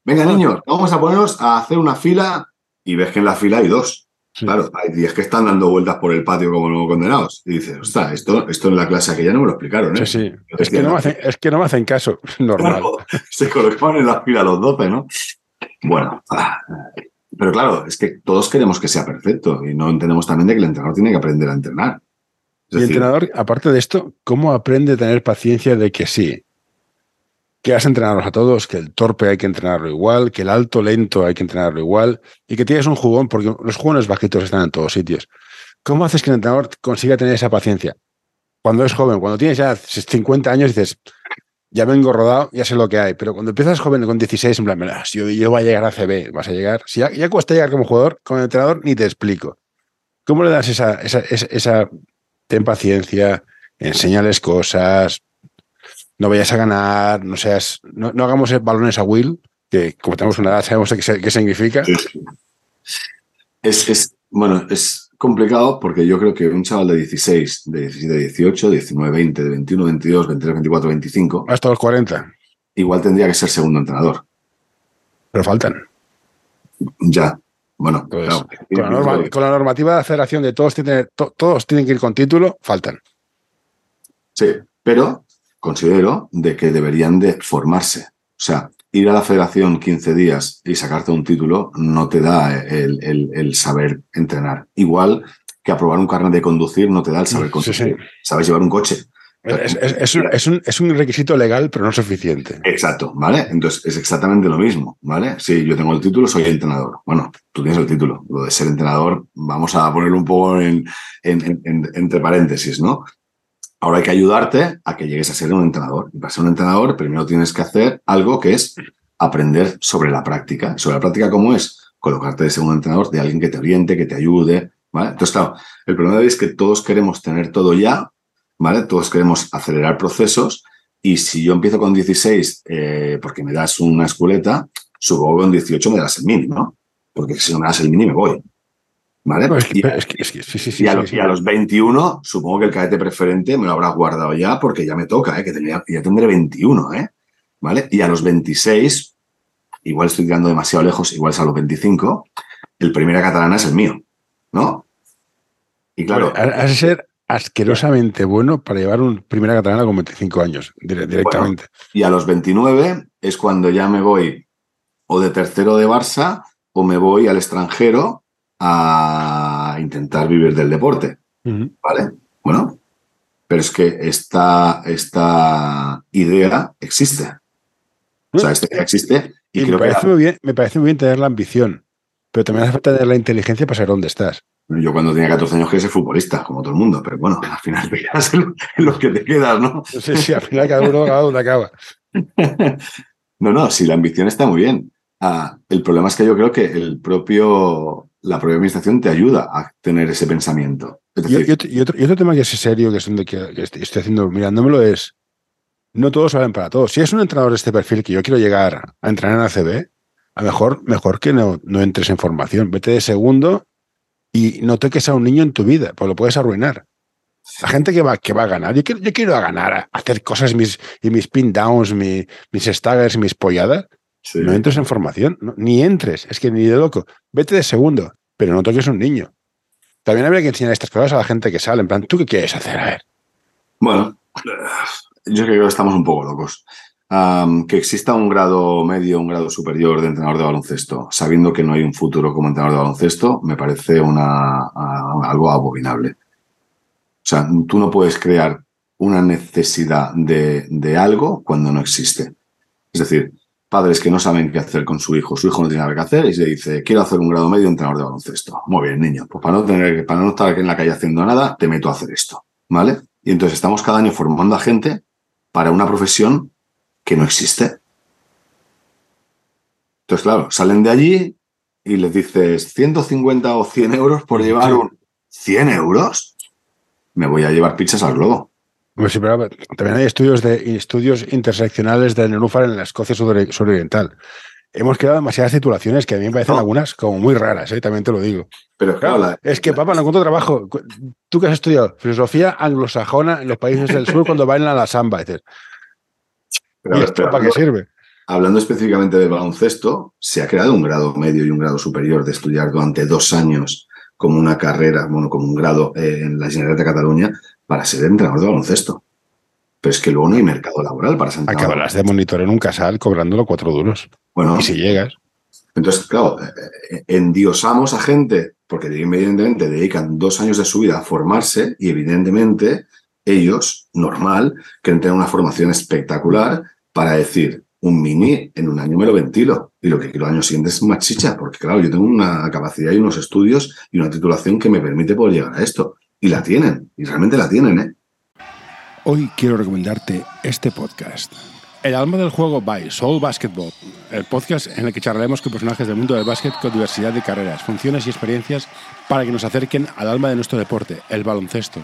Venga, niños, vamos a ponernos a hacer una fila y ves que en la fila hay dos. Claro, hay 10 que están dando vueltas por el patio como no condenados. Y dices, ostras, esto, esto en la clase que ya no me lo explicaron. ¿eh? Sí, sí. Es que, no me hacen, es que, no me hacen, caso. [laughs] Normal. se colocaban en la fila los 12, ¿no? Bueno, ah, pero claro, es que todos queremos que sea perfecto y no entendemos también de que el entrenador tiene que aprender a entrenar. y el entrenador, aparte de esto, ¿cómo aprende a tener paciencia de que sí, que has entrenado a todos, que el torpe hay que entrenarlo igual, que el alto lento hay que entrenarlo igual y que tienes un jugón, porque los jugones bajitos están en todos sitios. ¿Cómo haces que el entrenador consiga tener esa paciencia? Cuando es joven, cuando tienes ya 50 años, dices, ya vengo rodado, ya sé lo que hay. Pero cuando empiezas joven con 16, en plan, yo, yo voy a llegar a CB, vas a llegar. Si ya, cuesta llegar como jugador, el entrenador, ni te explico. ¿Cómo le das esa, esa, esa, esa ten paciencia, enseñales cosas, no vayas a ganar, no seas, no, hagamos balones a Will, que como tenemos una edad sabemos qué, significa. Es, bueno, es complicado porque yo creo que un chaval de 16, de 17, 18, 19, 20, de 21, 22, 23, 24, 25. Hasta los 40. Igual tendría que ser segundo entrenador. Pero faltan. Ya. Bueno, con, la normativa de la federación de todos tienen, todos tienen que ir con título, faltan. Sí, pero considero de que deberían de formarse. O sea, ir a la federación 15 días y sacarte un título no te da el, saber entrenar. Igual que aprobar un carnet de conducir no te da el saber conducir. Sabes llevar un coche. Es, un, requisito legal, pero no suficiente. Exacto, ¿vale? Entonces es exactamente lo mismo, ¿vale? Si yo tengo el título, soy entrenador. Bueno, tú tienes el título. Lo de ser entrenador, vamos a ponerlo un poco en, entre paréntesis, ¿no? Ahora hay que ayudarte a que llegues a ser un entrenador. Y para ser un entrenador, primero tienes que hacer algo que es aprender sobre la práctica. ¿Sobre la práctica cómo es? Colocarte de ser un entrenador de alguien que te oriente, que te ayude. ¿vale? Entonces, claro, el problema es que todos queremos tener todo ya, ¿vale? Todos queremos acelerar procesos. Y si yo empiezo con 16 eh, porque me das una esculeta, supongo que con 18 me das el mini, ¿no? Porque si no me das el mini me voy. ¿Vale? y, a, los 21, supongo que el cadete preferente me lo habrá guardado ya porque ya me toca, ¿eh? que ya tendré 21, ¿eh? ¿Vale? Y a los 26, igual estoy tirando demasiado lejos, igual es a los 25, el primera catalana es el mío, ¿no? Y claro. Has de ser asquerosamente bueno para llevar un primera catalana con 25 años, directamente. y a los 29 es cuando ya me voy o de tercero de Barça o me voy al extranjero a intentar vivir del deporte. ¿Vale? Bueno, pero es que esta, esta idea existe. O sea, esta idea existe y, me, parece muy bien, me parece muy bien tener la ambición, pero también hace falta tener la inteligencia para saber dónde estás. Yo cuando tenía 14 años quería ser futbolista, como todo el mundo, pero bueno, al final [laughs] te quedas en lo que te quedas, ¿no? Sí, sí, al final cada uno, cada uno acaba. [laughs] no, no, sí, la ambición está muy bien. Ah, el problema es que yo creo que el propio la propia administración te ayuda a tener ese pensamiento. y, otro, tema que es serio, que, es donde que, estoy haciendo mirándomelo, es no todos saben para todos. Si es un entrenador de este perfil que yo quiero llegar a entrenar en ACB, a lo mejor, mejor que no, no entres en formación. Vete de segundo y no toques a un niño en tu vida, pues lo puedes arruinar. La gente que va, que va a ganar, yo quiero, yo quiero ganar, hacer cosas mis, y mis pin downs, mis, mis staggers, mis polladas. No entres en formación, ni entres, es que ni de loco. Vete de segundo pero no toques un niño. También habría que enseñar estas cosas a la gente que sale. En plan, ¿tú qué quieres hacer? A ver. Bueno, yo creo que estamos un poco locos. que exista un grado medio, un grado superior de entrenador de baloncesto, sabiendo que no hay un futuro como entrenador de baloncesto, me parece una, algo abominable. O sea, tú no puedes crear una necesidad de, de algo cuando no existe. Es decir, padres que no saben qué hacer con su hijo, su hijo no tiene nada que hacer y se dice, quiero hacer un grado medio de entrenador de baloncesto. Muy bien, niño, pues para no, tener, para no estar aquí en la calle haciendo nada, te meto a hacer esto, ¿vale? Y entonces estamos cada año formando a gente para una profesión que no existe. Entonces, claro, salen de allí y les dices 150 o 100 euros por llevar un... ¿100 euros? Me voy a llevar pizzas al globo. Pues sí, pero también hay estudios, de, estudios interseccionales de nenúfar en la Escocia suroriental. Hemos creado demasiadas titulaciones que a mí me parecen algunas como muy raras, ¿eh? también te lo digo. Pero claro, es que, papá, no encuentro trabajo. Tú que has estudiado filosofía anglosajona en los países del sur cuando bailan a la samba, dices, pero, esto para qué sirve? Hablando específicamente de baloncesto, se ha creado un grado medio y un grado superior de estudiar durante dos años como una carrera, bueno, como un grado eh, en la Generalitat de Cataluña para ser entrenador de baloncesto. Pero es que luego no hay mercado laboral para ser entrenador. Acabarás de monitor en un casal cobrándolo cuatro duros. Bueno. Y si llegas. Entonces, claro, eh, eh, endiosamos a gente porque evidentemente dedican dos años de su vida a formarse y evidentemente ellos, normal, quieren tener una formación espectacular para decir, un mini en un año me lo ventilo y lo que quiero el año siguiente es más chicha, porque claro, yo tengo una capacidad y unos estudios y una titulación que me permite poder llegar a esto. Y la tienen, y realmente la tienen, ¿eh? Hoy quiero recomendarte este podcast. El alma del juego by Soul Basketball, el podcast en el que charlaremos con personajes del mundo del básquet con diversidad de carreras, funciones y experiencias para que nos acerquen al alma de nuestro deporte, el baloncesto.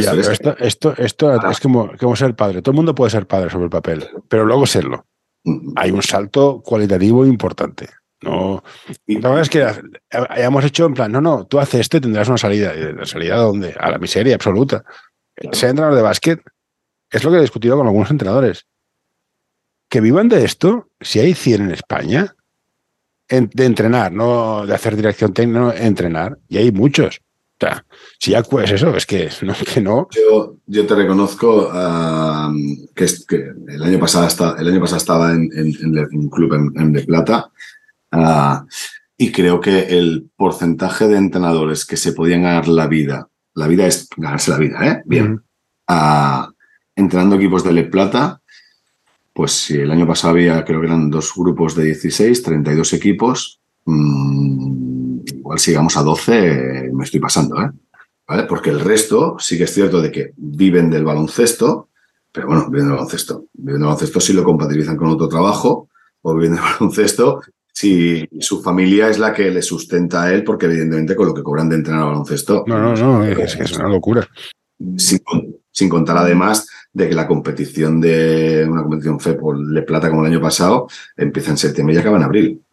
Esto, esto, esto es como, como, ser padre. Todo el mundo puede ser padre sobre el papel, pero luego serlo. Hay un salto cualitativo importante. No, la verdad es que hayamos hecho en plan, no, no, tú haces esto y tendrás una salida. ¿La salida a dónde? A la miseria absoluta. Ser entrenador de básquet es lo que he discutido con algunos entrenadores. Que vivan de esto, si hay 100 en España, de entrenar, no de hacer dirección técnica, no, entrenar, y hay muchos. O sea, si ya pues eso, es que [laughs] no. Que no. Yo, yo te reconozco que, es, que el, año pasado el año pasado estaba en, un club en, De Plata ah, y creo que el porcentaje de entrenadores que se podían ganar la vida, la vida es ganarse la vida, ¿eh? Bien. Uh entrenando equipos de Le Plata, pues si el año pasado había, creo que eran dos grupos de 16, 32 equipos, mmm, igual si llegamos a 12, me estoy pasando, ¿eh? ¿Vale? Porque el resto sí que es cierto de que viven del baloncesto, pero bueno, viven del baloncesto. Viven del baloncesto si lo compatibilizan con otro trabajo, o viven del [laughs] baloncesto si su familia es la que le sustenta a él, porque evidentemente con lo que cobran de entrenar baloncesto. No, no, no, es, es una locura. Sin, sin, contar además de que la competición de una competición FE por Le Plata como el año pasado empieza en septiembre y acaba en abril.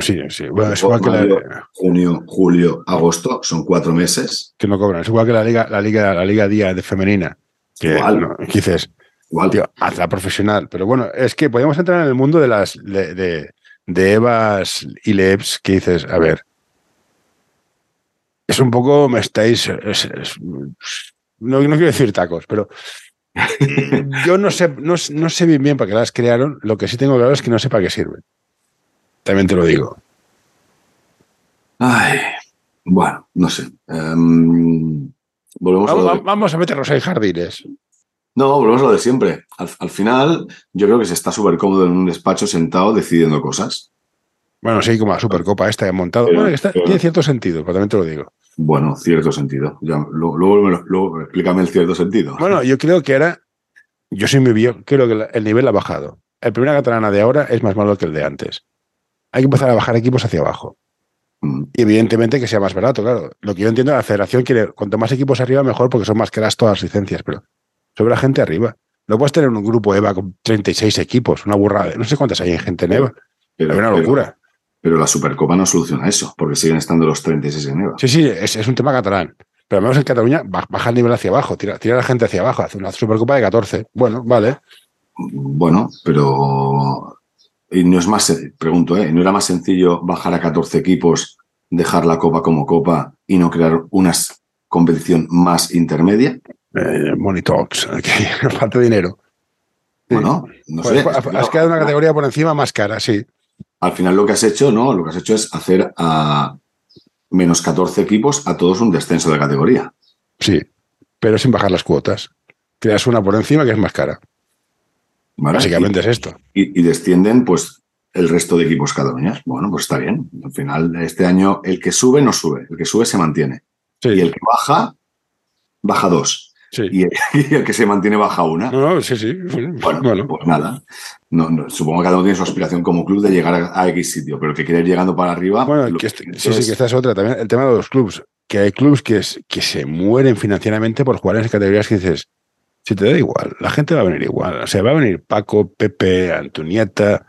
Sí, sí. Bueno, es igual que la... Junio, julio, agosto, son cuatro meses. Que no cobran. Es igual que la Liga, la Liga, la Liga Día de Femenina. Que, igual. dices, igual. Tío, hazla profesional. Pero bueno, es que podemos entrar en el mundo de las de, de, de Evas y Lebs que dices, a ver, es un poco, me estáis, no, no, quiero decir tacos, pero [laughs] yo no sé, no, no, sé bien bien para qué las crearon, lo que sí tengo claro es que no sé para qué sirven. También te lo digo. Ay, bueno, no sé. Um, volvemos vamos, a de... vamos, a meternos en jardines. No, volvemos a lo de siempre. Al, al final, yo creo que se está súper cómodo en un despacho sentado decidiendo cosas. Bueno, sí, como la Supercopa esta que han montado. Pero, bueno, está, pero, tiene cierto sentido, pero también te lo digo. Bueno, cierto sentido. Ya, luego, luego, luego, explícame el cierto sentido. Bueno, yo creo que ahora, yo soy muy viejo, creo que el nivel ha bajado. El primera catalana de ahora es más malo que el de antes hay que empezar a bajar equipos hacia abajo. Mm. Y evidentemente que sea más barato, claro. Lo que yo entiendo, la federación quiere, cuanto más equipos arriba, mejor, porque son más caras todas las licencias, pero sobre la gente arriba. No puedes tener un grupo EVA con 36 equipos, una burrada. No sé cuántas hay en gente en EVA. Pero, es una locura. Pero, pero, la Supercopa no soluciona eso, porque siguen estando los 36 en EVA. Sí, sí, es, es un tema catalán. Pero al menos en Cataluña baja el nivel hacia abajo, tira, tira a la gente hacia abajo, hace una Supercopa de 14. Bueno, vale. Bueno, pero y no es más, pregunto, ¿eh? ¿no era más sencillo bajar a 14 equipos, dejar la copa como copa y no crear una competición más intermedia? Eh, money talks, [laughs] falta dinero. Bueno, no pues sé. Has, quedado una categoría por encima más cara, sí. Al final lo que has hecho, ¿no? Lo que has hecho es hacer a menos 14 equipos a todos un descenso de categoría. Sí, pero sin bajar las cuotas. Creas una por encima que es más cara. Básicamente es esto. Y, descienden, pues, el resto de equipos año. Bueno, pues está bien. Al final, este año, el que sube no sube. El que sube se mantiene. Y el que baja, baja dos. [laughs] Y, el, que se mantiene baja una. No, sí, sí. Bueno, pues nada. No, supongo que cada uno tiene su aspiración como club de llegar a, X sitio, pero el que quiere ir llegando para arriba. Bueno, sí, sí, que esta es otra. También el tema de los clubs. Que hay clubs que, que se mueren financieramente por jugar en categorías que dices, si te da igual, la gente va a venir igual. O sea, va a venir Paco, Pepe, Antonieta.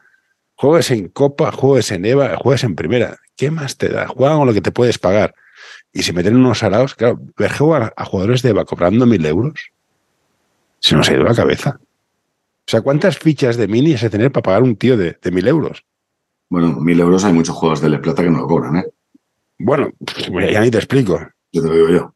Juegues en Copa, juegues en EVA, juegues en Primera. ¿Qué más te da? Juega con lo que te puedes pagar. Y si meten unos araos, claro, ver jugar a jugadores de EVA cobrando mil euros, se nos ha ido la cabeza. O sea, ¿cuántas fichas de mini se tener para pagar un tío de, mil euros? Bueno, mil euros hay muchos juegos de Le Plata que no lo cobran, ¿eh? Bueno, pues ya ni te explico. Te lo digo yo.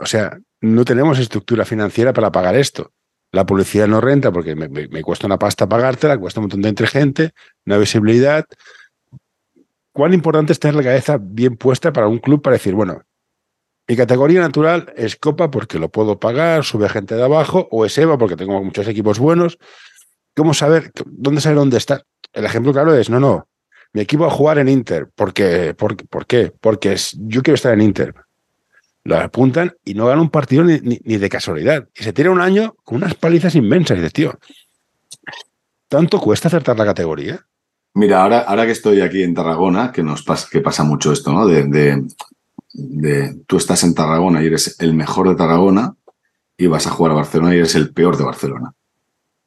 O sea, no tenemos estructura financiera para pagar esto. La publicidad no renta porque me, me cuesta una pasta pagártela, cuesta un montón de entre gente, una visibilidad, cuán importante es tener la cabeza bien puesta para un club para decir, bueno, mi categoría natural es Copa porque lo puedo pagar, sube gente de abajo, o es EVA porque tengo muchos equipos buenos. ¿Cómo saber dónde saber dónde está? El ejemplo claro es, no, no, mi equipo a jugar en Inter. ¿Por qué? ¿Por, qué? Porque yo quiero estar en Inter. Lo apuntan y no gana un partido ni, ni, de casualidad. Y se tira un año con unas palizas inmensas. Y dices, tío, ¿tanto cuesta acertar la categoría? Mira, ahora, ahora que estoy aquí en Tarragona, que nos pasa, que pasa mucho esto, ¿no? De, de, tú estás en Tarragona y eres el mejor de Tarragona y vas a jugar a Barcelona y eres el peor de Barcelona.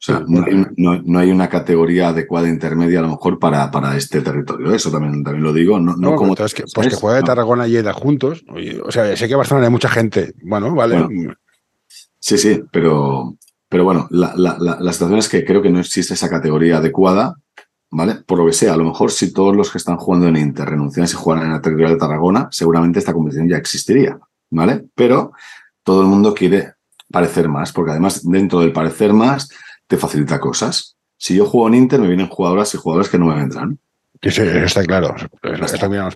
O sea, no hay, una categoría adecuada intermedia a lo mejor para, para este territorio. Eso también, también lo digo. No, no, como que, pues que juegue de Tarragona y Eda juntos. O sea, sé que en Barcelona hay mucha gente. Bueno, vale. sí, sí, pero, pero bueno, la, la, la situación es que creo que no existe esa categoría adecuada ¿vale? Por lo que sea, a lo mejor si todos los que están jugando en Inter renuncian y jugaran en la territorial de Tarragona, seguramente esta competición ya existiría, ¿vale? Pero todo el mundo quiere parecer más, porque además dentro del parecer más te facilita cosas. Si yo juego en Inter, me vienen jugadoras y jugadores que no me vendrán. Sí, está claro.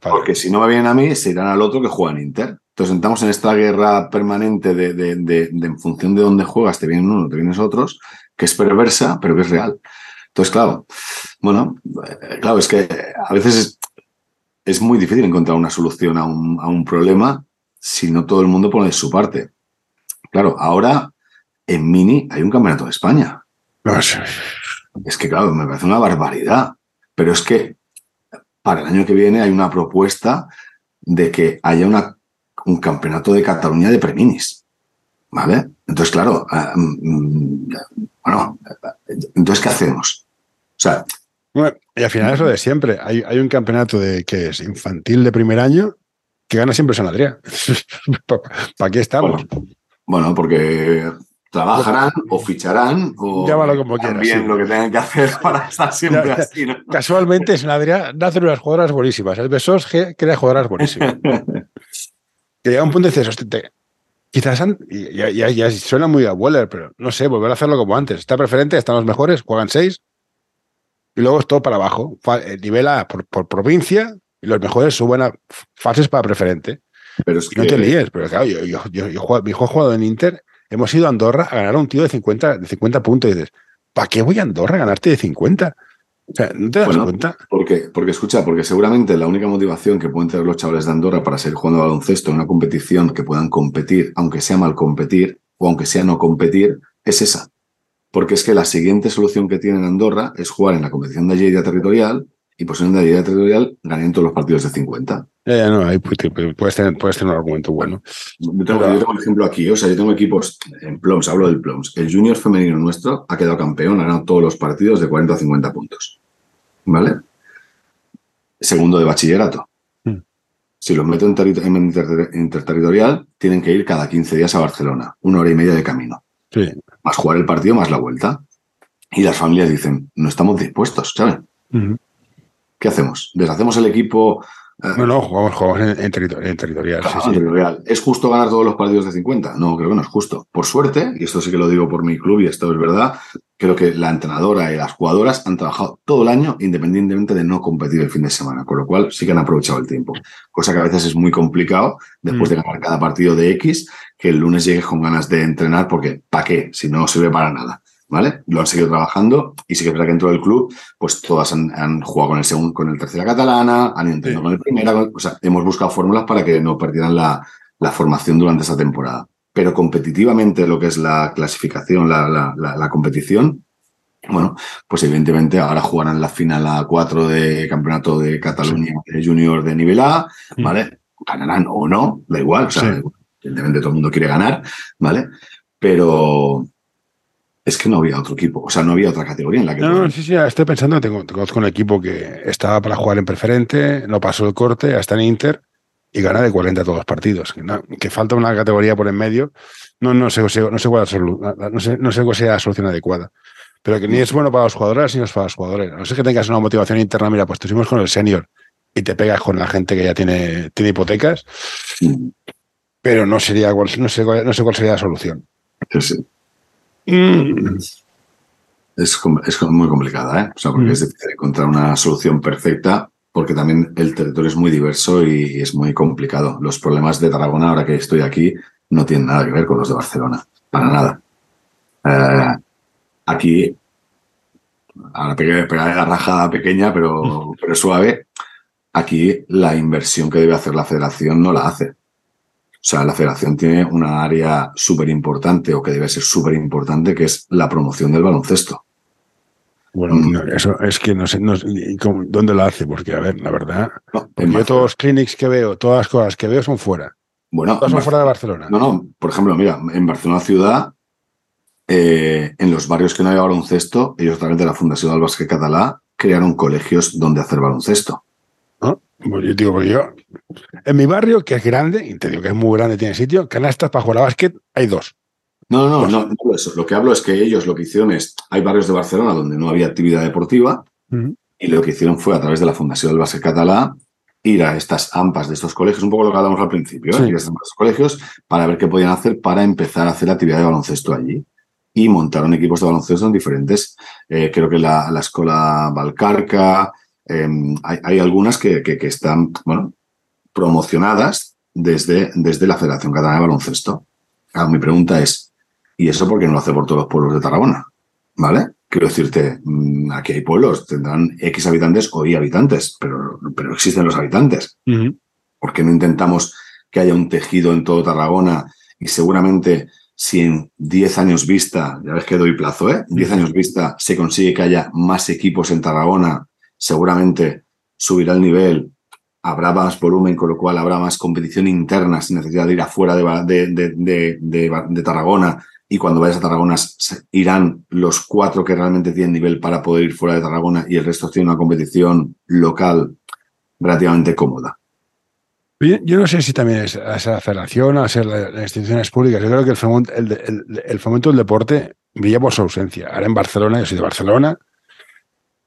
porque si no me vienen a mí, se irán al otro que juega en Inter. Entonces entramos en esta guerra permanente de, de en función de dónde juegas, te vienen uno, te vienes otros, que es perversa, pero que es real. Entonces, claro, bueno, eh, claro, es que a veces es, muy difícil encontrar una solución a un, a un, problema si no todo el mundo pone de su parte. Claro, ahora en Mini hay un campeonato de España. Es que, claro, me parece una barbaridad. Pero es que para el año que viene hay una propuesta de que haya una, un campeonato de Cataluña de preminis. ¿Vale? Entonces, claro, eh, mm, bueno, entonces, ¿qué hacemos? O sea... y al final es lo de siempre. Hay, hay un campeonato de que es infantil de primer año que gana siempre San Adrián. [laughs] ¿Para qué estamos? Bueno, porque trabajarán o ficharán o Llámalo como también lo que tengan que hacer [laughs] para estar siempre así. Casualmente, San Adrián nacen unas jugadoras buenísimas. El Besos crea jugadoras buenísimas. [laughs] que llega un punto y dices, hostia, Quizás ya, suena muy a Weller, pero no sé, volver a hacerlo como antes. Está preferente, están los mejores, juegan seis y luego es todo para abajo. Eh, nivela por, por provincia y los mejores suben a fases para preferente. Pero es que... No te líes, pero claro, yo, yo, yo, mi hijo ha jugado en Inter, hemos ido a Andorra a ganar a un tío de 50, de 50 puntos y dices, ¿para qué voy a Andorra a ganarte de 50? O sea, ¿no te das cuenta? Porque, porque escucha, porque seguramente la única motivación que pueden tener los chavales de Andorra para seguir jugando baloncesto en una competición que puedan competir, aunque sea mal competir o aunque sea no competir, es esa. Porque es que la siguiente solución que tienen Andorra es jugar en la competición de Lleida territorial y pues en la Lleida territorial ganen todos los partidos de 50. Ya, ya, no, ahí puedes tener, puedes tener un argumento bueno. Yo tengo, un ejemplo aquí, o sea, yo tengo equipos en Ploms, hablo del Ploms. El junior femenino nuestro ha quedado campeón, ha ganado todos los partidos de 40 a 50 puntos. ¿Vale? Segundo de bachillerato. Hmm. Si los meto en, interterritorial, tienen que ir cada 15 días a Barcelona, una hora y media de camino. Más jugar el partido, más la vuelta. Y las familias dicen, no estamos dispuestos, ¿saben? ¿Qué hacemos? ¿Deshacemos el equipo no, no, jugamos, en, territorial. ¿Es justo ganar todos los partidos de 50? No, creo que no es justo. Por suerte, y esto sí que lo digo por mi club y esto es verdad, creo que la entrenadora y las jugadoras han trabajado todo el año independientemente de no competir el fin de semana, con lo cual sí que han aprovechado el tiempo. Cosa que a veces es muy complicado después de mm. ganar cada partido de X, que el lunes llegues con ganas de entrenar porque ¿para qué? Si no sirve para nada. ¿Vale? Lo han seguido trabajando y sí que es verdad que dentro del club, pues todas han, jugado con el segundo, con el tercera catalana, han intentado con el primera, o sea, hemos buscado fórmulas para que no perdieran la, formación durante esa temporada. Pero competitivamente lo que es la clasificación, la, competición, bueno, pues evidentemente ahora jugarán la final a 4 de campeonato de Cataluña Junior de nivel A. ¿vale? Ganarán o no, da igual, o sea, evidentemente todo el mundo quiere ganar, ¿vale? Pero, es que no había otro equipo, o sea, no había otra categoría en la que... No, sí, sí, estoy pensando, tengo, conozco un equipo que estaba para jugar en preferente, no pasó el corte, hasta en Inter y gana de 40 todos los partidos. Que, falta una categoría por en medio, no, no, sé, no, sé cuál no, sé, no sé cuál sea la solución adecuada. Pero que ni es bueno para los jugadores ni es para los jugadores. No sé que tengas una motivación interna, mira, pues estuvimos con el senior y te pegas con la gente que ya tiene, tiene hipotecas, pero no sería no sé, no sé cuál sería la solución. Sí. Mm. Es, es, muy complicada, ¿eh? O sea, porque mm. es difícil encontrar una solución perfecta, porque también el territorio es muy diverso y es muy complicado. Los problemas de Tarragona, ahora que estoy aquí, no tienen nada que ver con los de Barcelona, para nada. Eh, aquí, ahora pegué, la rajada pequeña, pero, [laughs] pero suave, aquí la inversión que debe hacer la federación no la hace. O sea, la federación tiene una área súper importante o que debe ser súper importante, que es la promoción del baloncesto. Bueno, mm. eso es que no sé dónde la hace, porque, a ver, la verdad, yo todos los clinics que veo, todas las cosas que veo son fuera. Bueno, todas son fuera de Barcelona. No, no, por ejemplo, mira, en Barcelona ciudad, eh, en los barrios que no había baloncesto, ellos a través de la Fundación del Básquet Catalá crearon colegios donde hacer baloncesto. Yo digo, yo, en mi barrio, que es grande, y te digo que es muy grande, tiene sitio, canastas para jugar a básquet hay dos. No, no, no, no, eso. Lo que hablo es que ellos lo que hicieron es, hay barrios de Barcelona donde no había actividad deportiva, y lo que hicieron fue a través de la Fundación del Básquet Catalá ir a estas AMPAs de estos colegios, un poco lo que hablamos al principio, ¿eh? ir a estos colegios para ver qué podían hacer para empezar a hacer actividad de baloncesto allí. Y montaron equipos de baloncesto en diferentes, eh, creo que la, la Escuela Valcarca, Em, hay, algunas que, están bueno, promocionadas desde, desde la Federación Catalana de Baloncesto. mi pregunta es, ¿y eso por qué no lo hace por todos los pueblos de Tarragona? ¿Vale? Quiero decirte, mm, aquí hay pueblos, tendrán X habitantes o Y habitantes, pero, pero existen los habitantes. ¿Por qué no intentamos que haya un tejido en todo Tarragona y seguramente si en 10 años vista, ya ves que doy plazo, ¿eh? 10 años vista se consigue que haya más equipos en Tarragona seguramente subirá el nivel, habrá más volumen, con lo cual habrá más competición interna sin necesidad de ir afuera de, de, Tarragona. Y cuando vayas a Tarragona irán los cuatro que realmente tienen nivel para poder ir fuera de Tarragona y el resto tiene una competición local relativamente cómoda. Yo, no sé si también es, la federación, a ser las instituciones públicas. Yo creo que el fomento, el fomento del deporte brilla por su ausencia. Ahora en Barcelona, yo soy de Barcelona,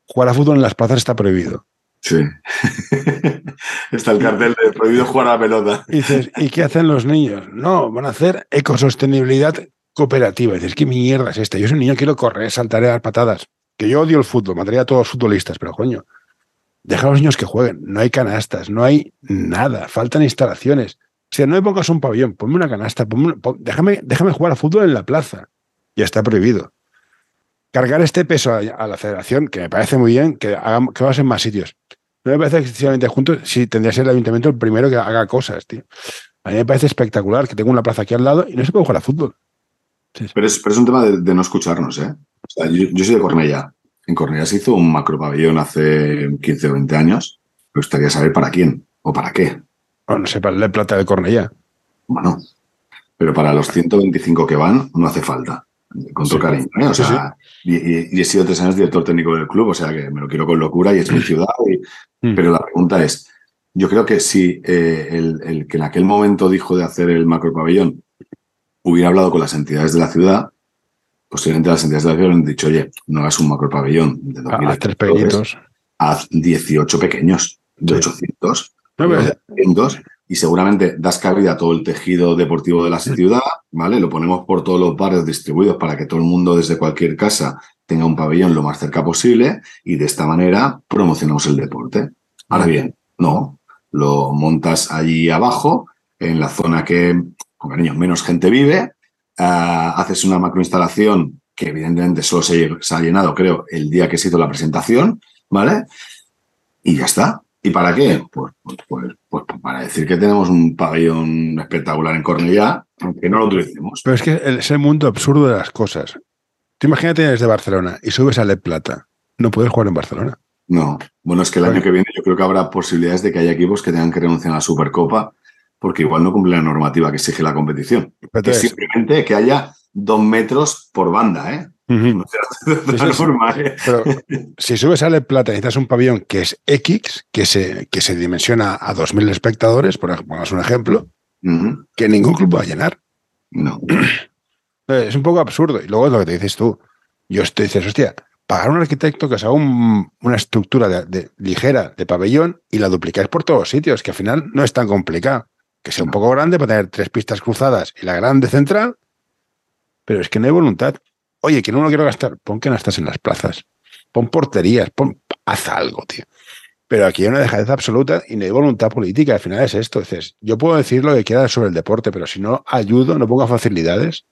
jugar a fútbol en las plazas está prohibido. Sí. [laughs] está el cartel de prohibido jugar a la pelota. Y dices, ¿y qué hacen los niños? No, van a hacer ecosostenibilidad cooperativa. Y dices, ¿qué mierda es esta? Yo soy un niño, quiero correr, saltar a dar patadas. Que yo odio el fútbol, mataría a todos los futbolistas, pero coño, deja a los niños que jueguen. No hay canastas, no hay nada, faltan instalaciones. Si no me pongas un pabellón, ponme una canasta, déjame, déjame jugar a fútbol en la plaza. Ya está prohibido cargar este peso a, la federación, que me parece muy bien, que, haga, que lo en más sitios. No me parece excesivamente juntos, sí tendría que ser el ayuntamiento el primero que haga cosas, tío. A mí me parece espectacular que tengo una plaza aquí al lado y no se puede jugar a fútbol. Pero, es, pero, es, un tema de, no escucharnos, ¿eh? yo, soy de Cornella. En Cornella se hizo un macro pabellón hace 15 o 20 años. Me gustaría saber para quién o para qué. no sé, para el plata de Cornella. Bueno, pero para los 125 que van no hace falta con todo cariño. ¿eh? O sea, y, he sido tres años director técnico del club, o sea que me lo quiero con locura y es mi ciudad. Mm. Pero la pregunta es, yo creo que si eh, el, el, que en aquel momento dijo de hacer el macropabellón hubiera hablado con las entidades de la ciudad, posiblemente las entidades de la ciudad hubieran dicho, oye, no hagas un macropabellón de 2000 haz tres pequeñitos. Haz 18 pequeños, de Sí. 800. No, pero- 800, y seguramente das cabida a todo el tejido deportivo de la ciudad, ¿vale? Lo ponemos por todos los barrios distribuidos para que todo el mundo desde cualquier casa tenga un pabellón lo más cerca posible y de esta manera promocionamos el deporte. Ahora bien, no, lo montas allí abajo, en la zona que, con cariño, menos gente vive, ah, haces una macroinstalación que evidentemente solo se, se ha llenado, creo, el día que se hizo la presentación, ¿vale? Y ya está. ¿Y para qué? Pues, pues, pues, pues para decir que tenemos un pabellón espectacular en Cornellá, aunque no lo utilicemos. Pero es que es el mundo absurdo de las cosas. Tú imagínate desde Barcelona y subes a Le Plata. No puedes jugar en Barcelona. No. Bueno, es que el año que viene yo creo que habrá posibilidades de que haya equipos que tengan que renunciar a la Supercopa porque igual no cumplen la normativa que exige la competición. Que simplemente que haya dos metros por banda, ¿eh? O sea, [laughs] sí, sí. forma, ¿eh? Pero si subes a Le Plata y necesitas un pabellón que es X, que se, que se dimensiona a 2.000 espectadores, por ejemplo, pongamos un ejemplo, que ningún club va a llenar. No. [clears throat] Es un poco absurdo. Y luego es lo que te dices tú. Yo te dices, hostia, pagar a un arquitecto que os haga un- una estructura de, de- ligera de pabellón y la duplicáis por todos sitios, que al final no es tan complicado. Que sea un poco grande para tener tres pistas cruzadas y la grande central, pero es que no hay voluntad. Oye, que no lo quiero gastar, pon que no estás en las plazas, pon porterías, pon, haz algo, tío. Pero aquí hay una dejadez absoluta y no hay voluntad política. Al final es esto. Dices, yo puedo decir lo que quiera sobre el deporte, pero si no ayudo, no pongo facilidades.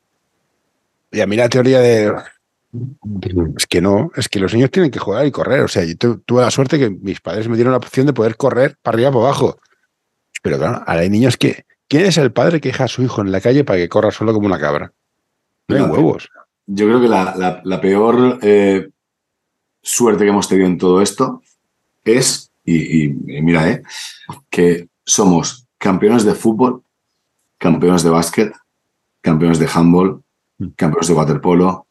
Y a mí la teoría de. Es que no, es que los niños tienen que jugar y correr. O sea, yo tu- tuve la suerte que mis padres me dieron la opción de poder correr para arriba y para abajo. Pero claro, ahora hay niños que. ¿Quién es el padre que deja a su hijo en la calle para que corra solo como una cabra? No hay No, huevos. Yo creo que la, la- la peor eh, suerte que hemos tenido en todo esto es, y, y- y mira, eh, que somos campeones de fútbol, campeones de básquet, campeones de handball, Mm. campeones de waterpolo. O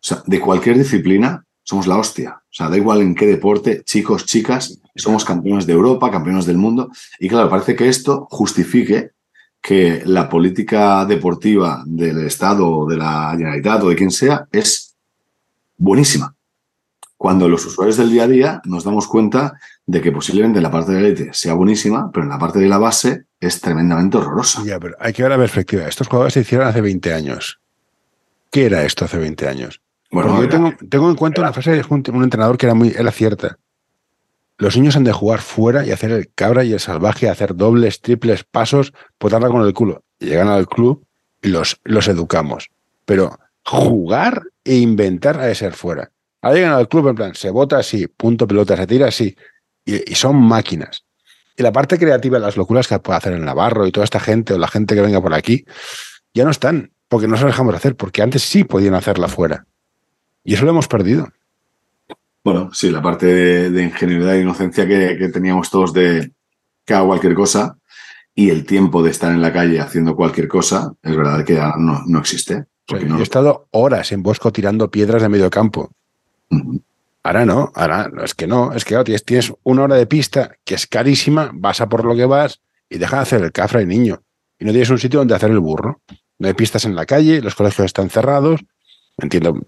sea, de cualquier disciplina somos la hostia. O sea, da igual en qué deporte, chicos, chicas, somos campeones de Europa, campeones del mundo. Y claro, parece que esto justifique que la política deportiva del Estado o de la Generalitat o de quien sea es buenísima. Cuando los usuarios del día a día nos damos cuenta de que posiblemente la parte de la élite sea buenísima, pero en la parte de la base es tremendamente horrorosa. Ya, pero hay que ver la perspectiva. Estos jugadores se hicieron hace 20 años. ¿Qué era esto hace 20 años? Bueno, yo tengo, tengo en cuenta una frase de un, un entrenador que era muy, era cierta. Los niños han de jugar fuera y hacer el cabra y el salvaje, hacer dobles, triples pasos, potarla con el culo. Llegan al club y los, los educamos. Pero jugar e inventar ha de ser fuera. Ahora llegan al club en plan, se bota así, punto pelota, se tira así. Y, son máquinas. Y la parte creativa, las locuras que puede hacer el Navarro y toda esta gente o la gente que venga por aquí, ya no están, porque no se dejamos hacer, porque antes sí podían hacerla fuera. Y eso lo hemos perdido. Bueno, sí, la parte de, de ingenuidad e inocencia que, que teníamos todos de que cualquier cosa y el tiempo de estar en la calle haciendo cualquier cosa, es verdad que ya no, no existe. Yo he estado horas en Bosco tirando piedras de medio campo. Ahora no, ahora no, es que no, es que claro, tienes, tienes una hora de pista que es carísima, vas a por lo que vas y deja de hacer el cafra y niño. Y no tienes un sitio donde hacer el burro. No hay pistas en la calle, los colegios están cerrados. Entiendo.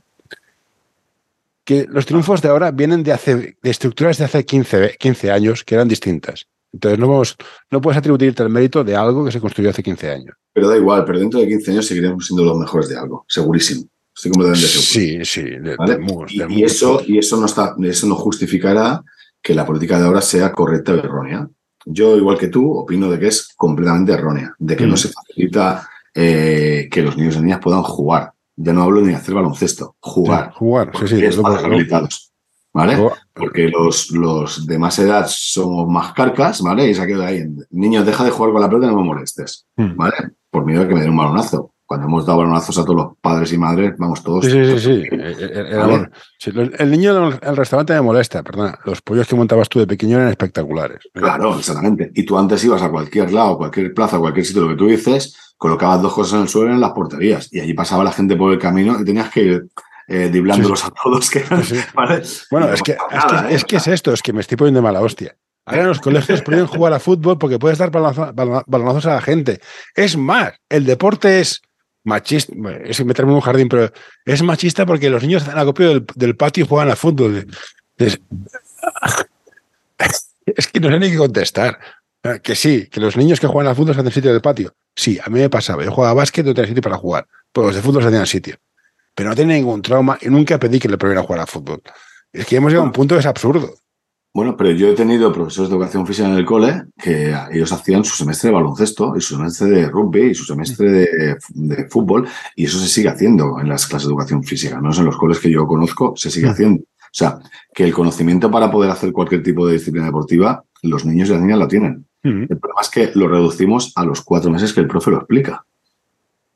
Que los triunfos de ahora vienen de, hace, de estructuras de hace 15, 15 años que eran distintas. Entonces no, vamos- no puedes atribuirte el mérito de algo que se construyó hace 15 años. Pero da igual, pero dentro de 15 años seguiremos siendo los mejores de algo, segurísimo. Estoy completamente seguro. Sí, sí, de- ¿vale? mus, y, eso, y eso no está, eso no justificará que la política de ahora sea correcta o errónea. Yo, igual que tú, opino de que es completamente errónea, de que Mm. no se facilita eh, que los niños y niñas puedan jugar. Ya no hablo ni de hacer baloncesto, jugar. Sí, jugar, sí, sí. es para habilitados. ¿Vale? Porque los, los de más edad somos más carcas, ¿vale? Y se ha quedado ahí. Niños, deja de jugar con la pelota y no me molestes, Mm. ¿vale? Por miedo a que me den un balonazo. Cuando hemos dado balonazos a todos los padres y madres, vamos todos. Sí, sí, sí. sí. Eh, eh, era Vale. lo- el niño en el restaurante me molesta, perdona. Los pollos que montabas tú de pequeño eran espectaculares. Claro, exactamente. Y tú antes ibas a cualquier lado, cualquier plaza, cualquier sitio, lo que tú dices, colocabas dos cosas en el suelo en las porterías. Y allí pasaba la gente por el camino y tenías que ir eh, driblándolos a todos. Que, Sí, sí. ¿vale? Bueno, es que, es, que, ¿eh? es que es esto, es que me estoy poniendo mala hostia. Ahora en los colegios pueden jugar a fútbol porque puedes dar balonazos a la gente. Es más, el deporte es machista, es meterme en un jardín, pero es machista porque los niños están acopio del, del patio y juegan a fútbol. Es, es, que no sé ni qué contestar. Que sí, que los niños que juegan al fútbol se hacen sitio del patio. Sí, a mí me pasaba. Yo jugaba a básquet, no tenía sitio para jugar. Pues los de fútbol se tenían sitio. Pero no tenía ningún trauma y nunca pedí que le prohibieran jugar al fútbol. Es que hemos llegado a un punto que es absurdo. Bueno, pero yo he tenido profesores de educación física en el cole que ellos hacían su semestre de baloncesto y su semestre de rugby y su semestre de, fútbol y eso se sigue haciendo en las clases de educación física, no en los coles que yo conozco, se sigue mm. haciendo. O sea, que el conocimiento para poder hacer cualquier tipo de disciplina deportiva, los niños y las niñas lo tienen. El problema es que lo reducimos a los cuatro meses que el profe lo explica.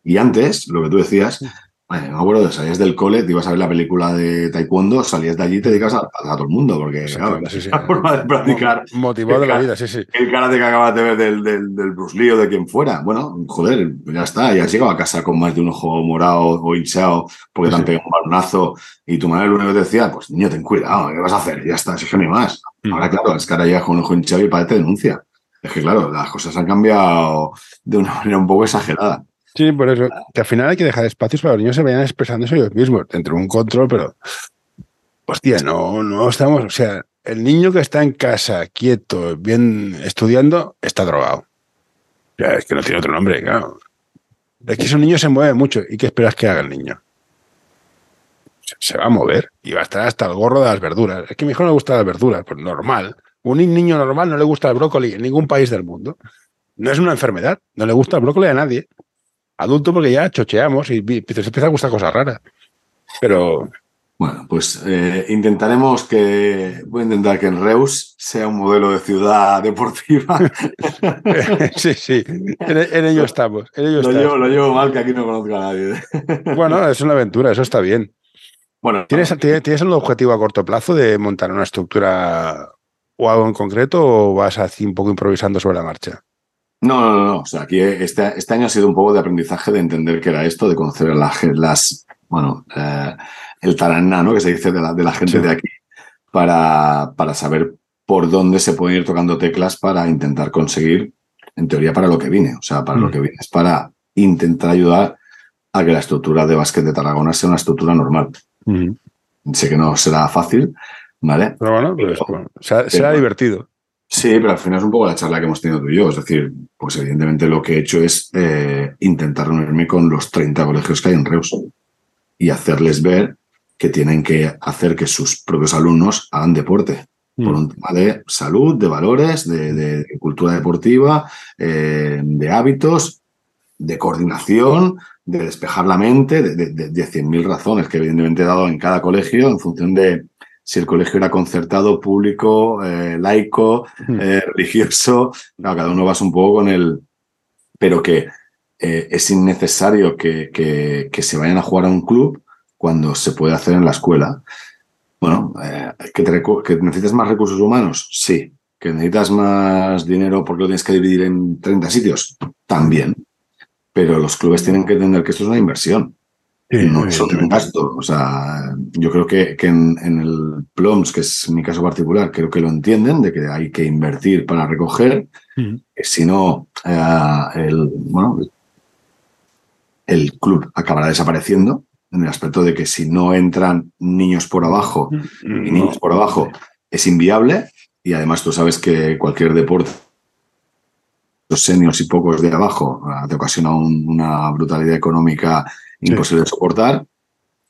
Y antes, lo que tú decías, me acuerdo, salías del cole, te ibas a ver la película de taekwondo, salías de allí y te dedicas a, todo el mundo, porque claro, sí, sí. la forma de practicar. Motivado de la vida, sí, sí. El karate que acabas de ver del, del, del, Bruce Lee o de quien fuera. Bueno, joder, ya está, ya has llegado a casa con más de un ojo morado o hinchado porque te han pegado un balonazo y tu madre lo único que te decía, pues niño, ten cuidado, ¿qué vas a hacer? Ya está, es que no más. Mm. Ahora, claro, es que ahora llegas con un ojo hinchado y para te denuncia. Es que, claro, las cosas han cambiado de una manera un poco exagerada. Sí, por eso. Que al final hay que dejar espacios para que los niños se vayan expresando ellos mismos, dentro de un control, pero. Hostia, no, no estamos. O sea, el niño que está en casa, quieto, bien estudiando, está drogado. Ya, es que no tiene otro nombre, claro. Es que ese niño se mueve mucho. ¿Y qué esperas que haga el niño? Se va a mover y va a estar hasta el gorro de las verduras. Es que a mi hijo no le gusta las verduras, pues normal. Un niño normal no le gusta el brócoli en ningún país del mundo. No es una enfermedad, no le gusta el brócoli a nadie adulto porque ya chocheamos y se empieza a gustar cosas raras. Pero. Bueno, pues eh, intentaremos que. Voy a intentar que en Reus sea un modelo de ciudad [laughs] deportiva. [laughs] sí, sí. En, ello estamos. lo, llevo, lo, llevo, mal que aquí no conozco a nadie. bueno, es una aventura, eso está bien. Bueno, ¿Tienes, ¿Tienes un objetivo a corto plazo de montar una estructura o algo en concreto o vas así un poco improvisando sobre la marcha? No, no, no, O sea, aquí este, este, año ha sido un poco de aprendizaje de entender qué era esto, de conocer las, las bueno, eh, el taraná, ¿no? Que se dice de la, de la gente de aquí, para, para saber por dónde se pueden ir tocando teclas para intentar conseguir, en teoría, para lo que vine. O sea, para lo mm. que vine es para intentar ayudar a que la estructura de básquet de Tarragona sea una estructura normal. Mm. Sé que no será fácil, ¿vale? Pero bueno, pues, será divertido. Sí, pero al final es un poco la charla que hemos tenido tú y yo. Es decir, pues evidentemente lo que he hecho es eh, intentar reunirme con los 30 colegios que hay en Reus y hacerles ver que tienen que hacer que sus propios alumnos hagan deporte. Por mm. un tema de salud, de valores, de, cultura deportiva, eh, de hábitos, de coordinación, de despejar la mente, de, de, de 100.000 razones que evidentemente he dado en cada colegio en función de, si el colegio era concertado, público, eh, laico, hmm. eh, religioso, cada uno va un poco con el... Pero que eh, es innecesario que, que, se vayan a jugar a un club cuando se puede hacer en la escuela. Bueno, ¿que, ¿que necesitas más recursos humanos? Sí. ¿Que necesitas más dinero porque lo tienes que dividir en 30 sitios? También. Pero los clubes tienen que entender que esto es una inversión no es un gasto. O sea, yo creo que, que en, el PLOMS, que es mi caso particular, creo que lo entienden, de que hay que invertir para recoger. Si no, eh, el, bueno, el club acabará desapareciendo en el aspecto de que si no entran niños por abajo y niños por abajo es inviable. Y además tú sabes que cualquier deporte los seniors y pocos de abajo te ocasiona una brutalidad económica imposible de soportar.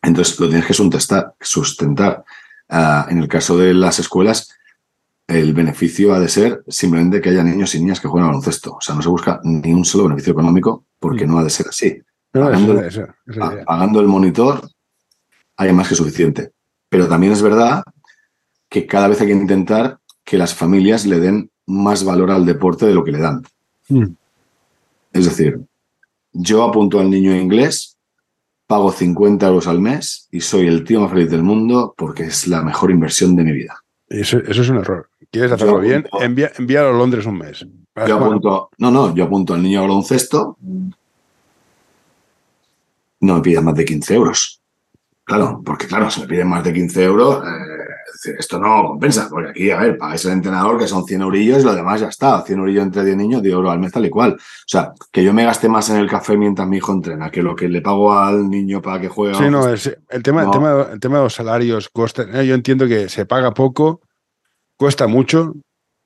Entonces lo tienes que sustentar. sustentar. Ah, en el caso de las escuelas, el beneficio ha de ser simplemente que haya niños y niñas que jueguen al baloncesto. O sea, no se busca ni un solo beneficio económico porque mm. no ha de ser así. pagando, el monitor hay más que suficiente. Pero también es verdad que cada vez hay que intentar que las familias le den más valor al deporte de lo que le dan. Mm. Es decir, yo apunto al niño inglés pago 50 euros al mes y soy el tío más feliz del mundo porque es la mejor inversión de mi vida. Eso, es un error. ¿Quieres hacerlo bien? Envía, envíalo a Londres un mes. Yo apunto, no, no, yo apunto al niño a baloncesto. No me pidan más de 15 euros. Claro, porque claro, si me piden más de 15 euros, eh, esto no compensa, porque aquí, a ver, pagáis el entrenador que son 100 eurillos y lo demás ya está, 100 eurillos entre 10 niños, 10 euros al mes tal y cual. O sea, que yo me gaste más en el café mientras mi hijo entrena que lo que le pago al niño para que juegue. Sí, no, es, el, tema, El, tema, el tema de los salarios, costa, eh, yo entiendo que se paga poco, cuesta mucho,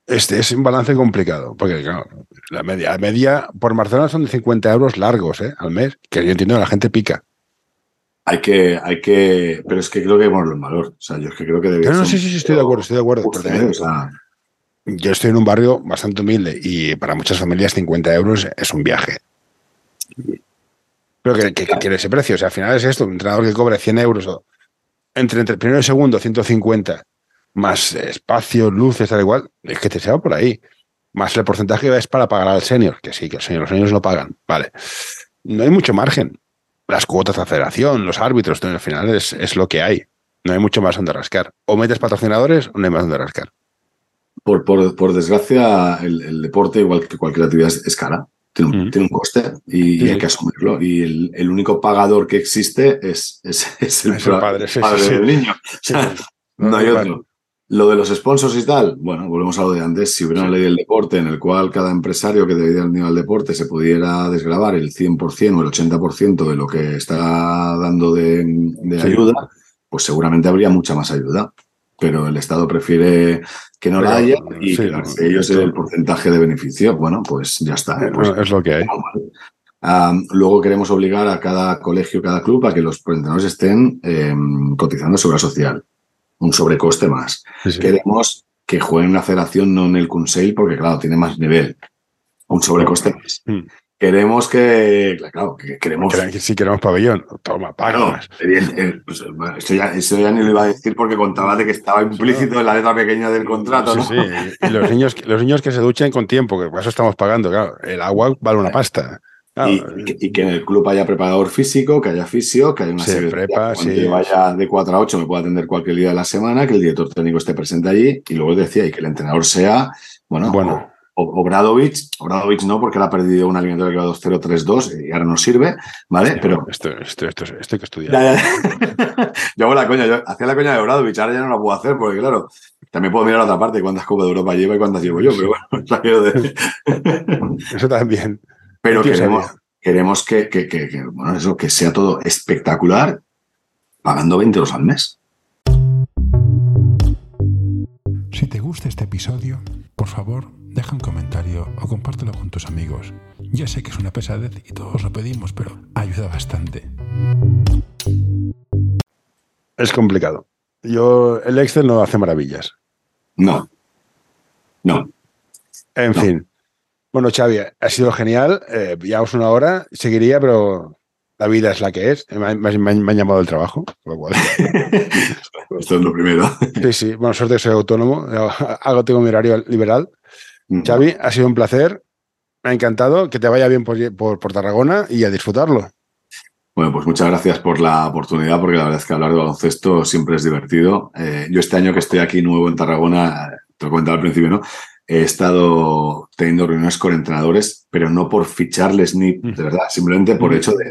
este es un balance complicado, porque claro, la media, la media por Barcelona son de 50 euros largos ¿eh? al mes, que yo entiendo que la gente pica. Hay que, hay que, pero es que creo que hay en valor. O sea, yo es que creo que debería no, no, sí, sí, sí, estoy de acuerdo, estoy de acuerdo. Usted, o sea... Yo estoy en un barrio bastante humilde y para muchas familias 50 euros es un viaje. Pero que, que, que quiere ese precio. O sea, al final es esto, un entrenador que cobra 100 euros entre, entre el primero y el segundo, 150 más espacio, luces, tal igual, es que te se va por ahí. Más el porcentaje es para pagar al senior, que sí, que los seniors, los seniors lo pagan. Vale. No hay mucho margen. Las cuotas de aceleración, los árbitros, al final es, es lo que hay. No hay mucho más donde rascar. O metes patrocinadores o no hay más donde rascar. Por, por, por desgracia, el, el, deporte, igual que cualquier actividad, es cara. Tiene un, mm. tiene un coste y, sí. y, hay que asumirlo. Y el, el, único pagador que existe es, es, es el, es el padre, sí, padre sí, del niño. [laughs] no hay otro. Lo de los sponsors y tal, bueno, volvemos a lo de antes. Si hubiera una ley del deporte en el cual cada empresario que debería al al deporte se pudiera desgravar el 100% o el 80% de lo que está dando de, de sí. ayuda, pues seguramente habría mucha más ayuda. Pero el Estado prefiere que no la haya y sí, quedarse ellos en el porcentaje de beneficio. Bueno, pues ya está. ¿eh? Pues, es lo que hay. Um, luego queremos obligar a cada colegio, cada club, a que los entrenadores estén eh, cotizando sobre la social un sobrecoste más. Sí, sí. Queremos que jueguen en la federación, no en el Conseil, porque claro, tiene más nivel. Un sobrecoste más. Mm. Queremos que, claro, que queremos... Que si queremos pabellón, toma, paga Bien, eh, pues, esto, ya, esto, ya, ni lo iba a decir porque contaba de que estaba implícito en la letra pequeña del contrato, ¿no? Sí, y los niños, los niños que se duchen con tiempo, que por eso estamos pagando, claro, el agua vale una pasta. Y, y, que, y, que, en el club haya preparador físico, que haya fisio, que haya una serie prepa, de sí. que vaya de 4 a 8, me pueda atender cualquier día de la semana, que el director técnico esté presente allí, y luego decía, y que el entrenador sea, bueno, bueno. Obradovich, Obradovich no, porque él ha perdido una alineatura de grado 0-3-2 y ahora no sirve, ¿vale? Sí, Pero. Esto, esto, esto, esto hay que estudiar. Ya, ya. [laughs] yo hago la coña, yo hacía la coña de Obradovich, ahora ya no la puedo hacer, porque claro, también puedo mirar a otra parte cuántas Copas de Europa lleva y cuántas llevo yo, pero bueno, [laughs] de... Eso también. Pero queremos, queremos que, que, que, que, bueno, eso, que sea todo espectacular pagando 20 euros al mes. Si te gusta este episodio, por favor, deja un comentario o compártelo con tus amigos. Ya sé que es una pesadez y todos lo pedimos, pero ayuda bastante. Es complicado. Yo, el Excel no hace maravillas. No. No. En no. fin. Bueno, Xavi, ha sido genial. Eh, llevamos una hora. Seguiría, pero la vida es la que es. Me, me, me han llamado del trabajo. Lo cual... [laughs] Esto es lo primero. Sí, sí. Bueno, suerte que soy autónomo. Hago, [laughs] tengo mi horario liberal. Mm. Xavi, ha sido un placer. Me ha encantado. Que te vaya bien por, por, por Tarragona y a disfrutarlo. Bueno, pues muchas gracias por la oportunidad, porque la verdad es que hablar de baloncesto siempre es divertido. Eh, yo este año que estoy aquí nuevo en Tarragona, te lo comentaba al principio, ¿no? He estado teniendo reuniones con entrenadores, pero no por ficharles ni, de verdad, simplemente por hecho de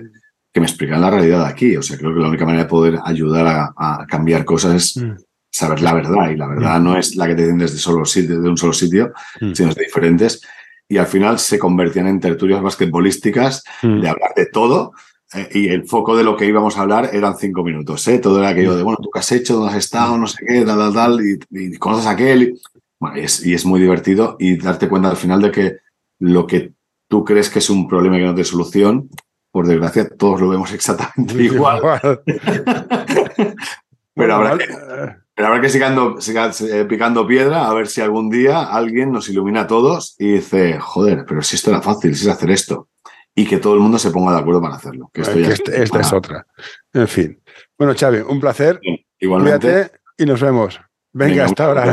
que me explican la realidad aquí. O sea, creo que la única manera de poder ayudar a, a cambiar cosas es saber la verdad. Y la verdad no es la que te dicen desde solo sitio, de un solo sitio, sino de diferentes. Y al final se convertían en tertulias basquetbolísticas de hablar de todo, eh, y el foco de lo que íbamos a hablar eran cinco minutos, ¿eh? Todo era aquello de, bueno, ¿tú qué has hecho? ¿Dónde has estado? No sé qué, tal, tal, tal, y, y conoces a aquel. Y, bueno, y es, y es muy divertido y darte cuenta al final de que lo que tú crees que es un problema que no tiene solución, por desgracia, todos lo vemos [laughs] exactamente igual. igual. [laughs] pero, habrá que, pero habrá que sigando, siga, eh, picando piedra a ver si algún día alguien nos ilumina a todos y dice, joder, pero si esto era fácil, si es hacer esto y que todo el mundo se ponga de acuerdo para hacerlo. Que que este, esta para... es otra. En fin. Bueno, Xavi, un placer. Sí, igualmente. Cuídate y nos vemos. Venga, Venga hasta ahora.